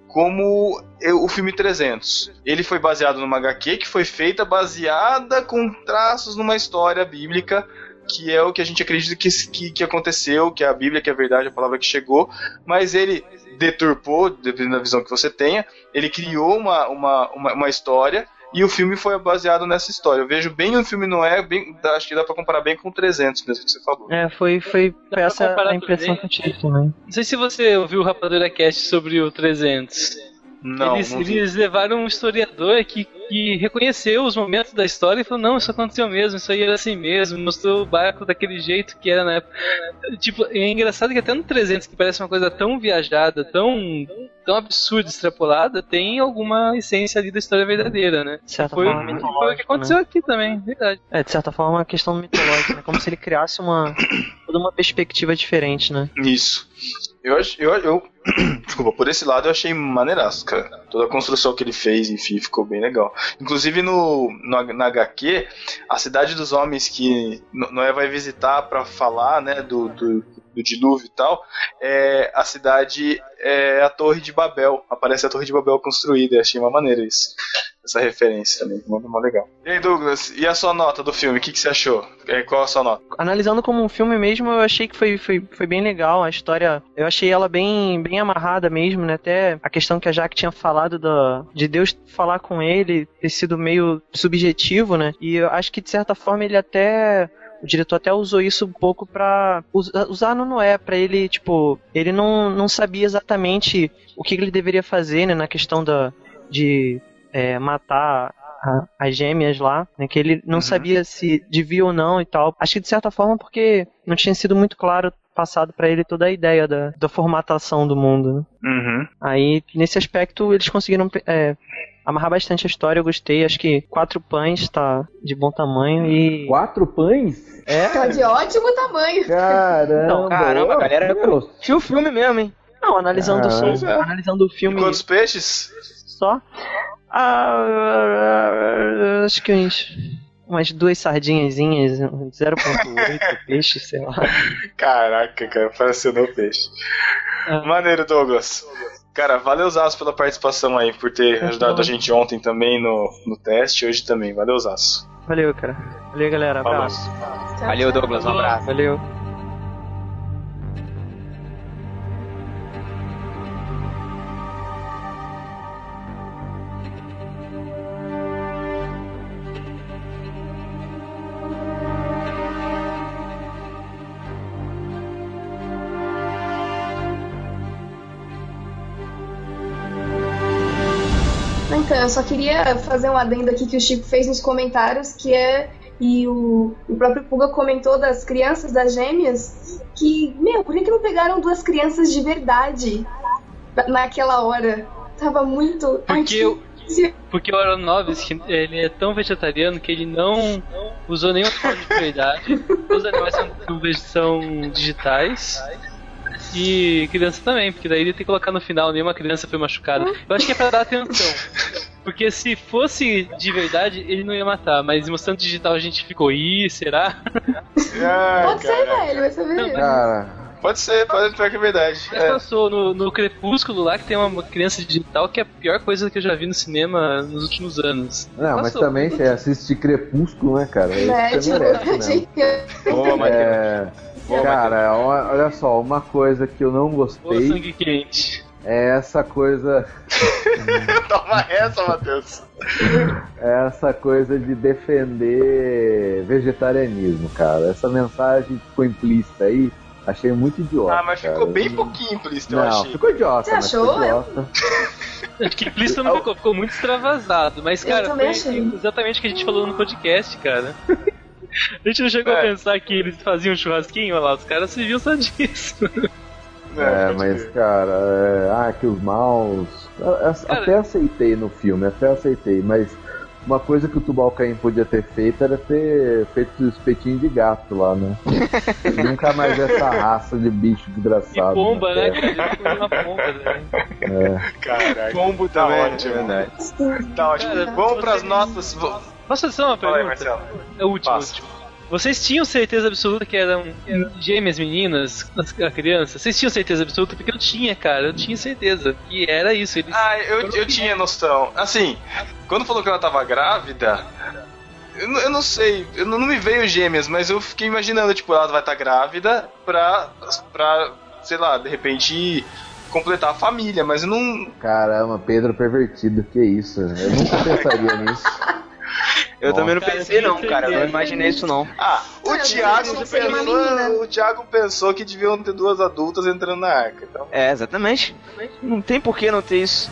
como eu- o filme 300. Ele foi baseado numa HQ que foi feita baseada com traços numa história bíblica que é o que a gente acredita que, que, que aconteceu, que é a Bíblia, que é a verdade, a palavra que chegou, mas ele deturpou, dependendo da visão que você tenha, ele criou uma, uma, uma, uma história e o filme foi baseado nessa história. Eu vejo bem o filme Noé, bem, dá- acho que dá pra comparar bem com o 300 mesmo que você falou. É, foi, foi, essa a impressão também. que eu tive também. Não sei se você ouviu o Rapadura Cast sobre o 300. Não, eles, não eles levaram um historiador que, que reconheceu os momentos da história e falou: não, isso aconteceu mesmo, isso aí era assim mesmo, mostrou o barco daquele jeito que era na época. Tipo, é engraçado que até no 300, que parece uma coisa tão viajada, tão, tão absurda, extrapolada, tem alguma essência ali da história verdadeira, né? De certa Foi, forma foi o que aconteceu né? aqui também, verdade. É, de certa forma uma questão mitológica, né? Como se ele criasse uma toda uma perspectiva diferente, né? Isso. Eu, eu, eu, desculpa, por esse lado eu achei maneiraço, cara. Toda a construção que ele fez, enfim, ficou bem legal. Inclusive no, no na HQ, a cidade dos homens que No- Noé vai visitar pra falar, né, do, do, do dilúvio e tal, é, a cidade é a Torre de Babel. Aparece a Torre de Babel construída. Eu achei uma maneira isso. Essa referência também, muito, muito legal. E aí, Douglas, e a sua nota do filme? O que, que você achou? É, Qual a sua nota? Analisando como um filme mesmo, eu achei que foi, foi, foi bem legal. A história, eu achei ela bem, bem amarrada mesmo, né? Até a questão que a Jaque tinha falado da, de Deus falar com ele ter sido meio subjetivo, né? E eu acho que de certa forma ele até o diretor até usou isso um pouco pra usa- usar no Noé, pra ele, tipo, ele não, não sabia exatamente o que ele deveria fazer, né, na questão da, de é, matar a- as gêmeas lá, né, que ele não Uhum. sabia se devia ou não e tal. Acho que de certa forma porque não tinha sido muito claro passado pra ele toda a ideia da, da formatação do mundo, né. Uhum. Aí, nesse aspecto, eles conseguiram é, amarrar bastante a história, eu gostei. Acho que quatro pães tá de bom tamanho e. Quatro pães? É, Tá de ótimo tamanho. Caramba! Não, caramba, ô, galera, Tinha o filme mesmo, hein? Não, analisando, só, analisando o E filme quantos peixes? só. Ah, acho que uns. Umas duas sardinhazinhas, 0.8 peixe, sei lá. Caraca, cara, pareceu meu peixe. Ah. Maneiro, Douglas. Cara, valeuzaço pela participação aí, por ter ajudado a gente ontem também no, no teste, hoje também. Valeuzaço. Valeu, cara. Valeu, galera. Abraço. Valeu. Douglas, um abraço. Valeu. Só queria fazer um adendo aqui que o Chico fez nos comentários, que é. E o, o próprio Puga comentou das crianças das gêmeas, que, meu, por que, que não pegaram duas crianças de verdade na- naquela hora? Tava muito. Porque que- o, Porque o Aronofsky, ele é tão vegetariano que ele não usou nenhum forma de verdade. Os animais são, são digitais. E criança também, porque daí ele tem que colocar no final nenhuma criança foi machucada. Eu acho que é pra dar atenção. Porque se fosse de verdade, ele não ia matar, mas mostrando digital a gente ficou, ih, será? Ah, Pode ser, velho, vai saber. Não, Cara, Pode ser, pode ser que é verdade. Mas É. passou no, no Crepúsculo lá que tem uma criança digital que é a pior coisa que eu já vi no cinema nos últimos anos. não, mas Passou. também você assiste Crepúsculo, né, cara? É isso merece, né? Boa. É, cara, olha só, uma coisa que eu não Ô, gostei sangue quente. É essa coisa, Toma essa, Matheus. é essa coisa de defender vegetarianismo, cara. Essa mensagem que ficou implícita aí, achei muito idiota. Ah, mas ficou cara. bem pouquinho implícito, eu Não, achei. ficou idiota, Você mas ficou achou? idiota. Acho que implícito não ficou, ficou muito extravasado. Mas, Eu cara, foi achei. exatamente o que a gente falou no podcast, cara. A gente não chegou a É. pensar que eles faziam churrasquinho, olha lá, os caras se viam só disso. É, pode mas, cara, é, ah, que os maus. Cara- Até aceitei no filme, até aceitei, mas uma coisa que o Tubalcaim podia ter feito era ter feito o espetinho de gato lá, né? Nunca mais essa raça de bicho E desgraçado. pomba, na né, Terra. cara? Uma pomba, né? É. Caralho. Pombo Tá também, ótimo. é verdade. Tá ótimo. Cara, Vamos pras notas. Posso fazer só uma Fala aí, pergunta? Marcelo. É o último, Passa. último. Vocês tinham certeza absoluta que eram gêmeas meninas, as- a criança? Vocês tinham certeza absoluta? Porque eu tinha, cara, eu tinha certeza. que era isso. Eles... Ah, eu, eu tinha noção. Assim, quando falou que ela tava grávida, eu, não- eu não sei, eu não, não me veio gêmeas, mas eu fiquei imaginando, tipo, ela vai estar grávida pra, pra, sei lá, de repente completar a família, mas eu não. Caramba, Pedro pervertido, que isso? Eu nunca pensaria nisso. Eu Bom. também não Cara, pensei, não, eu cara. Eu não imaginei isso, não. Ah, o Ah, eu Thiago pensou. O Thiago pensou que deviam ter duas adultas entrando na arca. Então. É, exatamente. Não tem por que não ter isso.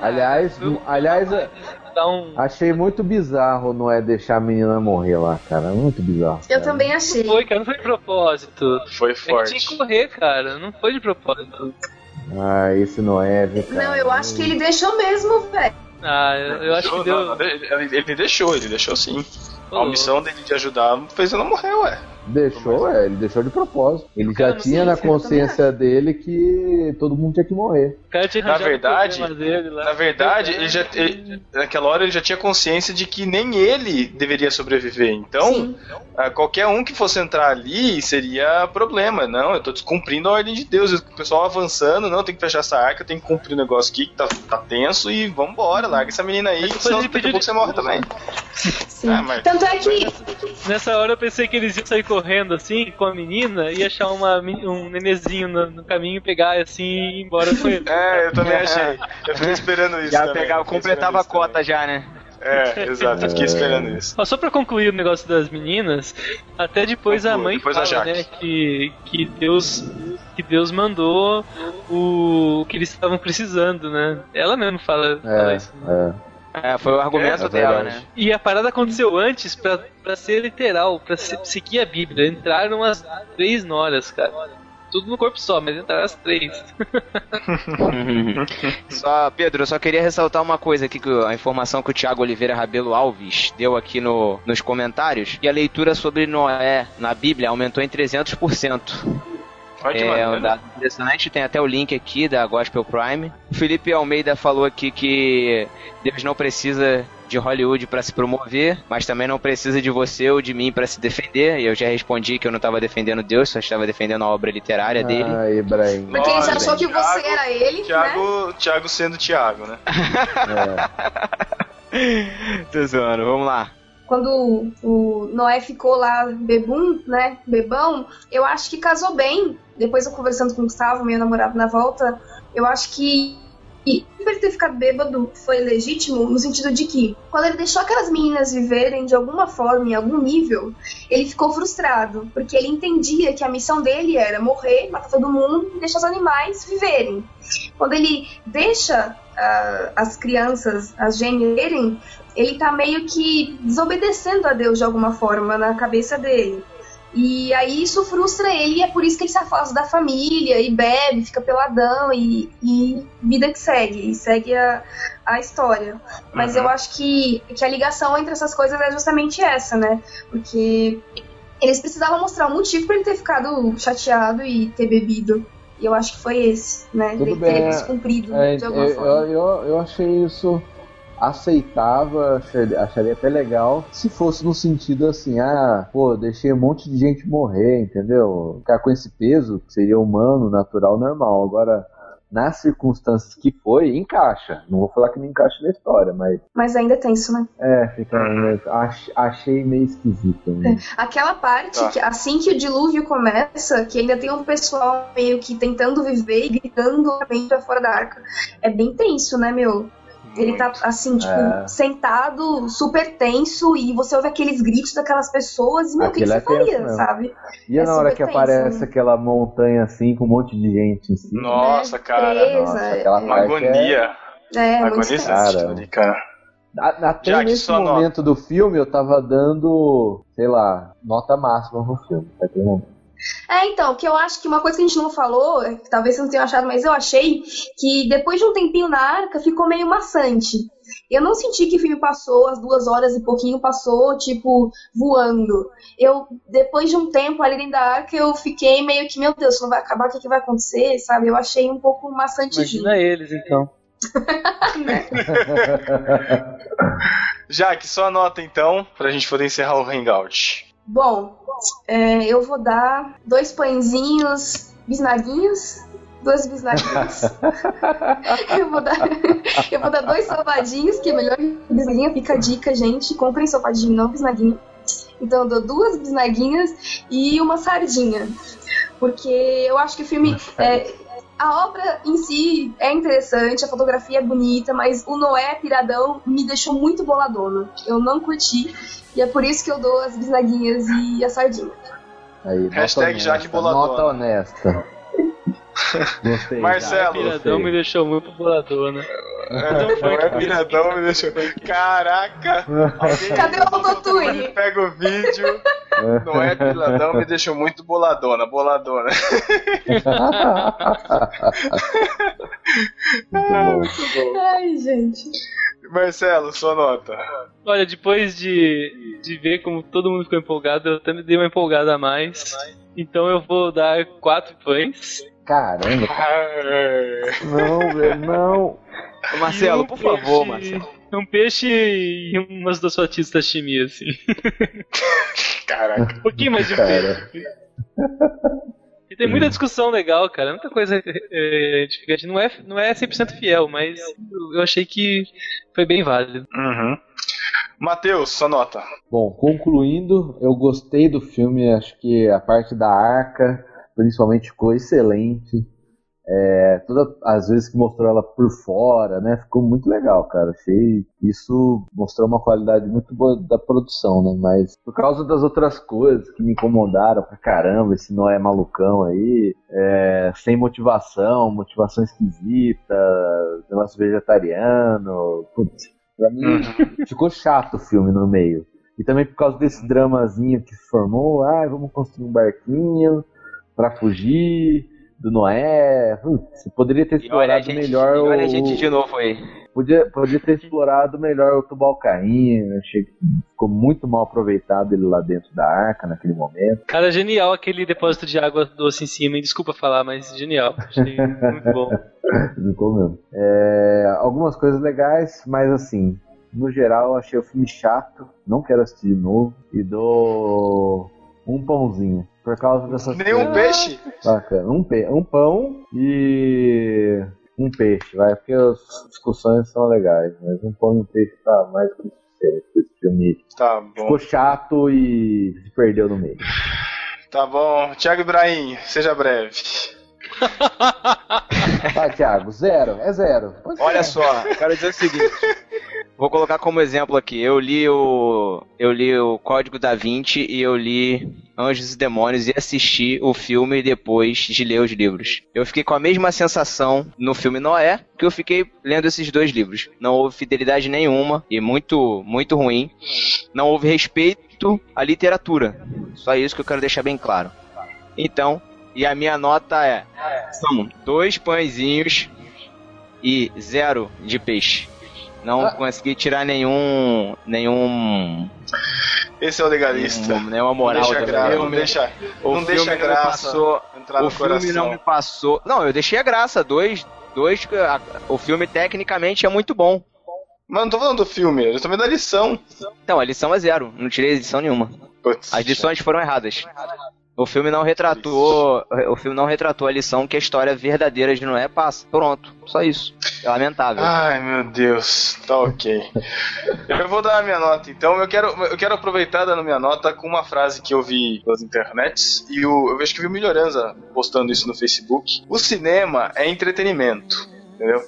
Aliás, Eu- aliás, um... achei muito bizarro não é deixar a menina morrer lá, cara. Muito bizarro. Eu cara. também achei. Foi, cara, não foi de propósito. Foi É que tinha que forte. correr, cara, não foi de propósito. Ah, esse não é, viu, cara? Não, eu acho que ele deixou mesmo, velho. Ah, eu, eu acho que deu. não, não, ele, ele deixou, ele deixou sim. Ô, A missão dele de ajudar fez ela morrer, ué. Deixou, é, ele deixou de propósito. Ele Cara, já tinha sei, na consciência dele que todo mundo tinha que morrer. O cara tinha Na verdade- dele lá. Na verdade, ele já, ele- naquela hora ele já tinha consciência de que nem ele deveria sobreviver. Então, Sim. qualquer um que fosse entrar ali seria problema. Não, eu tô descumprindo a ordem de Deus. O pessoal avançando, não, tem que fechar essa arca, tem que cumprir o negócio aqui que tá, tá tenso e vambora, larga essa menina aí, depois senão daqui a pouco você morre também. Sim. Ah, mas- Tanto é que Nessa hora eu pensei que eles iam sair correndo assim com a menina e achar uma, um nenezinho no, no caminho e pegar assim e ir embora com ele. É, eu também achei. Eu fiquei esperando isso. Já também, pegava, completava a cota já, né? também. É, exato, eu fiquei esperando isso. Ó, só pra concluir o negócio das meninas, até depois a mãe depois a fala, Jaque. né, que, que Deus que Deus mandou o que eles estavam precisando, né? Ela mesmo fala, fala É, isso. né? é. É, foi o argumento É dela, né? E a parada aconteceu antes pra, pra ser literal, pra se- seguir a Bíblia. Entraram as três noras, cara. Tudo no corpo só, mas entraram as três. Só, Pedro, eu só queria ressaltar uma coisa aqui, que a informação que o Thiago Oliveira Rabelo Alves deu aqui no, nos comentários, que a leitura sobre Noé na Bíblia aumentou em 300%. Pode É um mandar. dado interessante, tem até o link aqui da Gospel Prime. O Felipe Almeida falou aqui que Deus não precisa de Hollywood para se promover, mas também não precisa de você ou de mim para se defender. E eu já respondi que eu não estava defendendo Deus, só estava defendendo a obra literária dele. Ah, Ibrahim. porque ele já achou que você Thiago- era ele, né? Thiago, Thiago sendo Thiago, né? É. Tô zoando, vamos lá. quando o Noé ficou lá bebum, né, bebão, eu acho que casou bem. Depois eu conversando com o Gustavo, meu namorado na volta, eu acho que ele ter ficado bêbado foi legítimo no sentido de que quando ele deixou aquelas meninas viverem de alguma forma, em algum nível, ele ficou frustrado, porque ele entendia que a missão dele era morrer, matar todo mundo e deixar os animais viverem. Quando ele deixa ah, as crianças, as gêmeas, ele tá meio que desobedecendo a Deus de alguma forma na cabeça dele. E aí isso frustra ele e é por isso que ele se afasta da família e bebe, fica peladão e, e vida que segue, e segue a, a história. Mas Uhum. eu acho que, que a ligação entre essas coisas é justamente essa, né? Porque eles precisavam mostrar um motivo pra ele ter ficado chateado e ter bebido. E eu acho que foi esse, né? Tudo Ele bem, ter é- descumprido É, de alguma eu, forma. eu, eu, eu achei isso aceitável, acharia, acharia até legal se fosse no sentido assim, ah, pô, deixei um monte de gente morrer, entendeu? Ficar com esse peso que seria humano, natural, normal. Agora, nas circunstâncias que foi, encaixa. Não vou falar que não encaixa na história, mas Mas ainda é tenso, né? é, fica, ach- achei meio esquisito. Né? Aquela parte, Tá. que assim que o dilúvio começa, que ainda tem um pessoal meio que tentando viver e gritando pra fora da arca, é bem tenso, né, meu? Ele tá assim, tipo, É. sentado, super tenso, e você ouve aqueles gritos daquelas pessoas, e meu, o que, que você é faria, mesmo. sabe? E É na hora que tenso, aparece né? aquela montanha assim com um monte de gente em cima? Nossa, Né? cara. Presa, Nossa, é- aquela Uma agonia. É, muito agonia tenso. Cara. Até Jack, nesse momento do filme eu tava dando, sei lá, nota máxima pro filme. Até momento. É, então, que eu acho que uma coisa que a gente não falou, é que talvez você não tenha achado, mas eu achei que depois de um tempinho na arca ficou meio maçante. Eu não senti que o filme passou, as duas horas e pouquinho passou, tipo, voando. Eu, depois de um tempo ali dentro da arca, eu fiquei meio que, meu Deus, não vai acabar, o que, que vai acontecer, sabe? Eu achei um pouco maçantezinho. Imagina eles, então. Jaque, só anota então, pra gente poder encerrar o Hangout. Bom, é, eu vou dar dois pãezinhos, bisnaguinhos. Duas bisnaguinhas. eu, vou dar, eu vou dar dois salvadinhos, que é melhor que bisnaguinha. Fica a dica, gente. Comprem salvadinho, não bisnaguinha. Então eu dou duas bisnaguinhas e uma sardinha. Porque eu acho que o filme. é, a obra em si é interessante, a fotografia é bonita, mas o Noé Piradão me deixou muito boladona. Eu não curti. E é por isso que eu dou as bisnaguinhas e a sardinha. Aí, Hashtag Jaque Boladona. Nota honesta. Gostei. Marcelo. Piradão me deixou muito boladona. Não é piradão, me deixa. Caraca! Cadê o autotune? Pega o vídeo. Não é piladão, me deixou muito boladona, boladona. Muito bom. Ai, gente. Marcelo, sua nota. Olha, depois de, de ver como todo mundo ficou empolgado, eu até me dei uma empolgada a mais. Então eu vou dar quatro pães. Caramba, não, velho, não. Ô, Marcelo, um por favor, peixe- Marcelo. Um peixe e umas duas fatias de sashimi, assim. Caraca. Um pouquinho mais de Cara. peixe. E tem muita discussão legal, cara. Muita coisa é, edificante. Não é, não é 100% fiel, mas eu- eu achei que foi bem válido. Uhum. Matheus, sua nota. Bom, concluindo, eu gostei do filme, acho que a parte da arca, principalmente, ficou excelente. É, todas as vezes que mostrou ela por fora, né, ficou muito legal, cara. Achei isso mostrou uma qualidade muito boa da produção, né? Mas por causa das outras coisas que me incomodaram pra caramba, esse Noé malucão aí, é, sem motivação, motivação esquisita, negócio vegetariano, putz, pra mim ficou chato o filme no meio. E também por causa desse dramazinho que se formou, ah, vamos construir um barquinho pra fugir do Noé. Putz, poderia ter E olha a explorado gente, melhor e olha a o. gente de novo aí. Podia, podia ter explorado melhor o Tubalcaim. Achei que ficou muito mal aproveitado ele lá dentro da arca naquele momento. Cara, genial aquele depósito de água doce em cima? Desculpa falar, mas genial. Achei muito bom. Ficou mesmo. É, algumas coisas legais, mas assim, no geral, achei o filme chato. Não quero assistir de novo. E dou um pãozinho. Por causa dessas Nenhum coisas. peixe? Bacana. Um, pe um pão e um peixe, vai, porque as discussões são legais, mas um pão e um peixe tá mais que suficiente. Esse filme Tá bom. ficou chato e se perdeu no meio. Tá bom. Thiago Ibrahim, seja breve. Vai, Thiago, zero, é zero. Pode Olha ser. só, quero dizer o seguinte. Vou colocar como exemplo aqui. Eu li o. Eu li o Código da Vinci e eu li Anjos e Demônios e assisti o filme depois de ler os livros. Eu fiquei com a mesma sensação no filme Noé que eu fiquei lendo esses dois livros. Não houve fidelidade nenhuma e muito, muito ruim. Não houve respeito à literatura. Só isso que eu quero deixar bem claro. Então, e a minha nota é: são dois pãezinhos e zero de peixe. Não Ah. consegui tirar nenhum. nenhum. Esse é o legalista. nenhum- nenhuma moral não deixa não deixa, O não deixa graça passou- entrar o filme coração. não me passou. Não, eu deixei a graça. Dois. dois a- o filme tecnicamente é muito bom. Mas não tô falando do filme, eu tô vendo a lição. Então, a lição é zero. Não tirei lição nenhuma. Putz, As lições foram erradas. O filme não retratou. O filme não retratou a lição que a história verdadeira de Noé passa. Pronto. Só isso. É lamentável. Ai, meu Deus, tá ok. eu vou dar a minha nota, então. Eu quero, eu quero aproveitar dando minha nota com uma frase que eu vi nas internets. E o, eu vejo que vi o Melhorança postando isso no Facebook. O cinema é entretenimento, entendeu?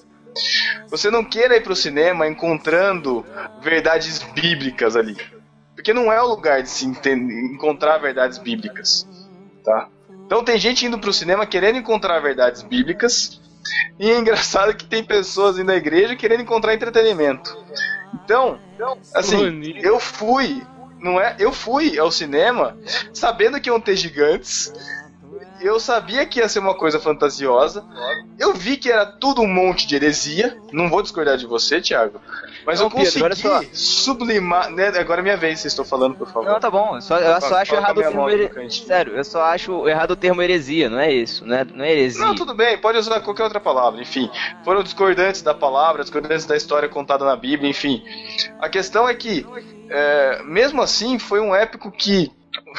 Você não queira ir pro cinema encontrando verdades bíblicas ali. Porque não é o lugar de se enten- encontrar verdades bíblicas, tá? Então tem gente indo pro cinema querendo encontrar verdades bíblicas e é engraçado que tem pessoas indo à igreja querendo encontrar entretenimento. Então, assim, Bonito. eu fui, não é? Eu fui ao cinema sabendo que iam ter gigantes. Eu sabia que ia ser uma coisa fantasiosa. Eu vi que era tudo um monte de heresia. Não vou discordar de você, Thiago. Mas Não, eu Pedro, consegui só. sublimar. Né? Agora é minha vez, vocês estão falando, por favor. Não, tá bom. Eu só, eu só acho errado o termo moto no here... cantinho. Sério, eu só acho errado o termo heresia, não é isso? Não é, não é heresia. Não, tudo bem, pode usar qualquer outra palavra, enfim. Foram discordantes da palavra, discordantes da história contada na Bíblia, enfim. A questão é que, é, mesmo assim, foi um épico que.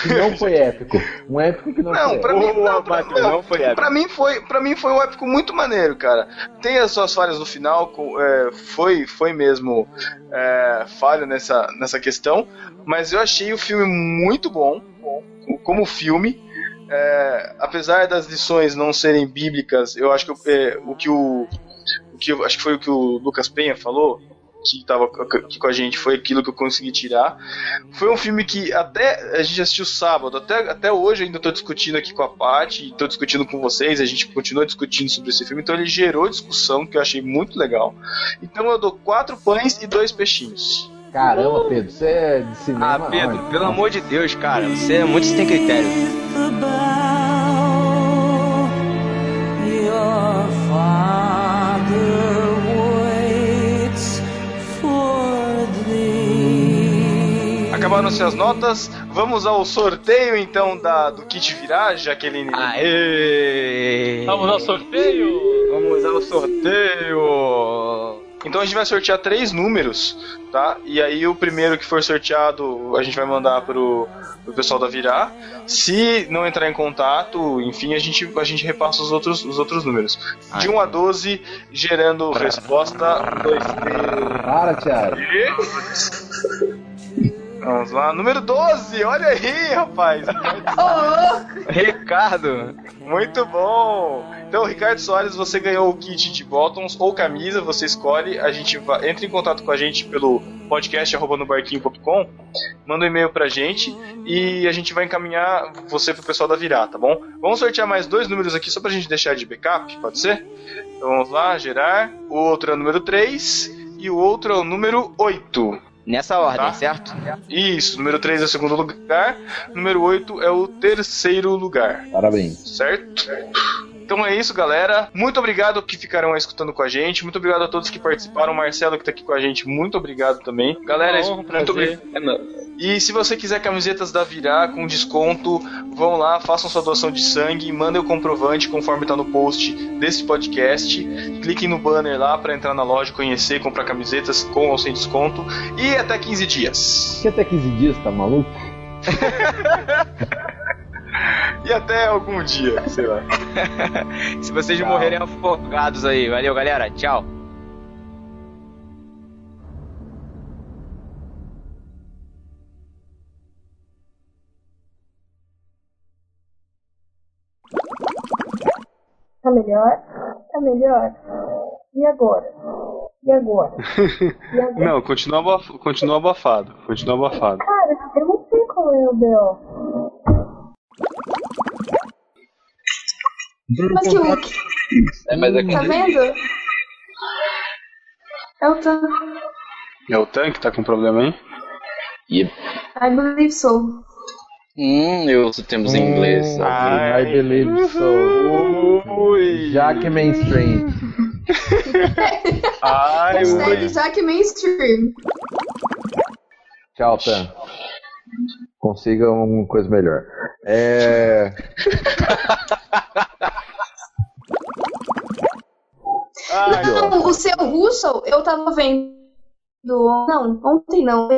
Que não foi épico. Um épico que não, Não, foi pra épico. mim, não, pra, Bateu, não foi épico. pra mim foi, pra mim foi um épico muito maneiro, cara. Tem as suas falhas no final, com- é, foi, foi mesmo é, falha nessa, nessa questão, mas eu achei o filme muito bom, como filme. É, apesar das lições não serem bíblicas, eu acho que é, o que o, o que eu- acho que foi o que o Lucas Penha falou que estava aqui com a gente foi aquilo que eu consegui tirar. Foi um filme que até a gente assistiu sábado, até, até hoje eu ainda estou discutindo aqui com a Paty, estou discutindo com vocês, a gente continua discutindo sobre esse filme, então ele gerou discussão que eu achei muito legal. Então eu dou quatro pães e dois peixinhos. Caramba, Pedro, você é de cinema. Ah, Pedro, olha. pelo amor de Deus, cara, você é muito sem critério. Acabaram-se as notas, vamos ao sorteio então da, do kit virar, Jaqueline. Aê! Vamos ao sorteio! Vamos ao sorteio! Então a gente vai sortear três números, tá? E aí o primeiro que for sorteado a gente vai mandar pro, pro pessoal da Virar. Se não entrar em contato, enfim, a gente, a gente repassa os outros, os outros números. De 1 a 12, gerando resposta 2, 3. Para, Thiago. Vamos lá, número 12, olha aí, rapaz. Ricardo! Muito bom! Então, Ricardo Soares, você ganhou o kit de bottoms ou camisa, você escolhe. A gente vai, entra em contato com a gente pelo podcast@nobarquinho.com, manda um e-mail pra gente e a gente vai encaminhar você pro pessoal da Virar, tá bom? Vamos sortear mais dois números aqui só pra gente deixar de backup, pode ser? Então vamos lá, gerar. O outro é o número 3 e o outro é o número 8. Nessa ordem, Tá. certo? Isso, número 3 é o segundo lugar, número 8 é o terceiro lugar. Parabéns. Certo? Então é isso, galera. Muito obrigado que ficaram aí escutando com a gente. Muito obrigado a todos que participaram. O Marcelo que tá aqui com a gente, muito obrigado também. Galera, isso- honra, um muito obrigado. E se você quiser camisetas da Virar com desconto, vão lá, façam sua doação de sangue, mandem o comprovante conforme tá no post desse podcast. Cliquem no banner lá para entrar na loja, conhecer e comprar camisetas com ou sem desconto. E até 15 dias. Que até 15 dias, tá maluco? E até algum dia, sei lá. Se vocês Tchau. morrerem afogados aí. Valeu, galera. Tchau. Tá melhor? Tá melhor? E agora? E agora? E agora? Não, continua, abaf- continua abafado. Continua abafado. Cara, eu não sei qual é o B.O. Mas que o É, mas é Tá vendo? É o Tan. É o tanque que tá com problema aí? E I believe so. Hum, eu temos em inglês. I believe so. Ui. Jack Mainstream. Ai, Hashtag. Jack Mainstream. Tchau, Tan. Consiga uma coisa melhor. É. Ai, Não, o seu Russell, eu tava vendo. Não, ontem não.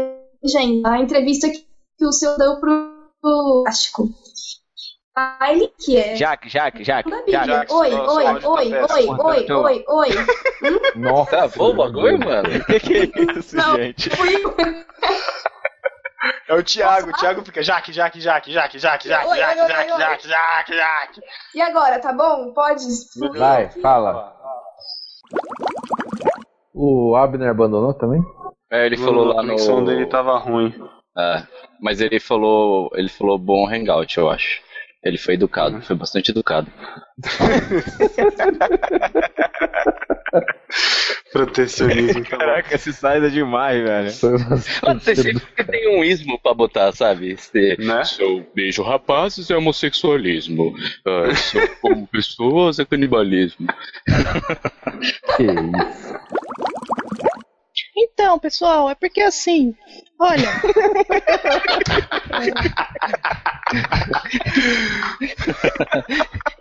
Gente, a entrevista que o seu deu pro Plástico. Ele que é. Jaque, Jaque, Jaque. Oi, oi, o áudio tá oi, oi, oi, oi, oi. Nossa. Travou o bagulho, mano? Que que é isso, Não, gente? fui. É o Thiago, o Thiago fica Jaque, Jaque, Jaque, Jaque, Jaque, Jaque, Oi, Jaque, oi, Jaque, oi. Jaque, Jaque, Jaque. E agora, tá bom? Pode? fluir? Vai, fala. O Abner abandonou também? É, ele falou lá a conexão no. dele tava ruim. É, mas ele falou, ele falou bom hangout, eu acho. Ele foi educado, foi bastante educado. Protecionismo. Caraca, esse sai é demais, velho. Você sempre tem um ismo pra botar, sabe? Esse, Né? Sou beijo rapazes é homossexualismo. Ah, sou como pessoas é canibalismo. que isso. Então, pessoal, é porque assim, olha.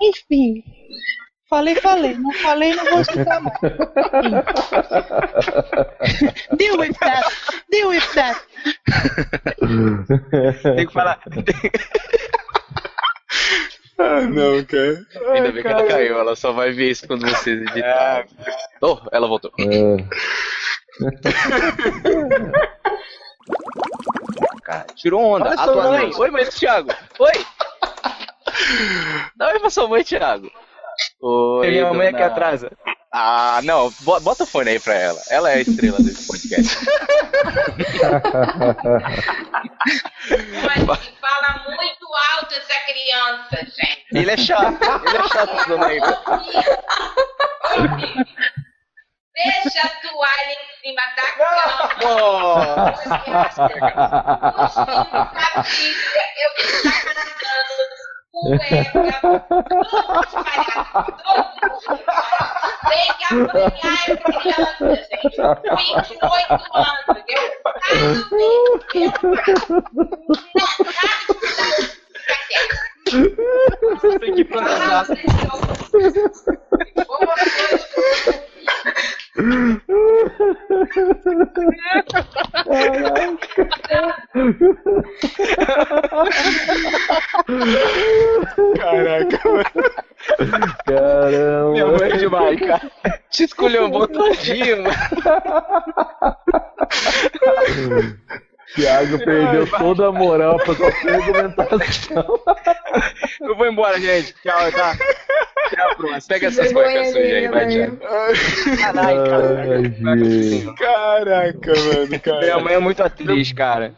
Enfim. Falei, falei. Não falei, não vou explicar mais. Deal with that. Deal with that. Tem que falar. Ah, não, cara. Ainda bem que ela caiu, ela só vai ver isso quando vocês editarem. Oh, ela voltou. Cara, tirou onda. Fala A sua tua mãe. mãe. Oi, mãe do Thiago. Oi. Dá oi pra sua mãe, Thiago. Oi, Tem minha mãe dona- aqui atrás. Ah, não, bo- bota o fone aí pra ela. Ela é a estrela desse podcast. Mas fala muito alto essa criança, gente. Ele é chato. Ele é chato, dona Ida. Deixa a toalha em cima da cama. Eu cantando cueca, tudo espalhado, todo criança, gente. 28 anos, entendeu? Tem que plantar. Caraca, mano. Caramba. Minha mãe é demais, cara. Te escolheu um bom todinho, mano. Thiago perdeu toda a moral pra qualquer argumentação. Eu vou embora, gente. Tchau, tá? Tchau, próximo. Pega essas cuecas sujas aí, vai, Thiago. Caralho, cara. Ai, gente. Caraca, mano, Minha cara. mãe é muito atriz, cara.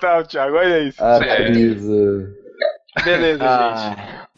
Tá, Thiago, olha isso. Atriz. Beleza, gente. Ah,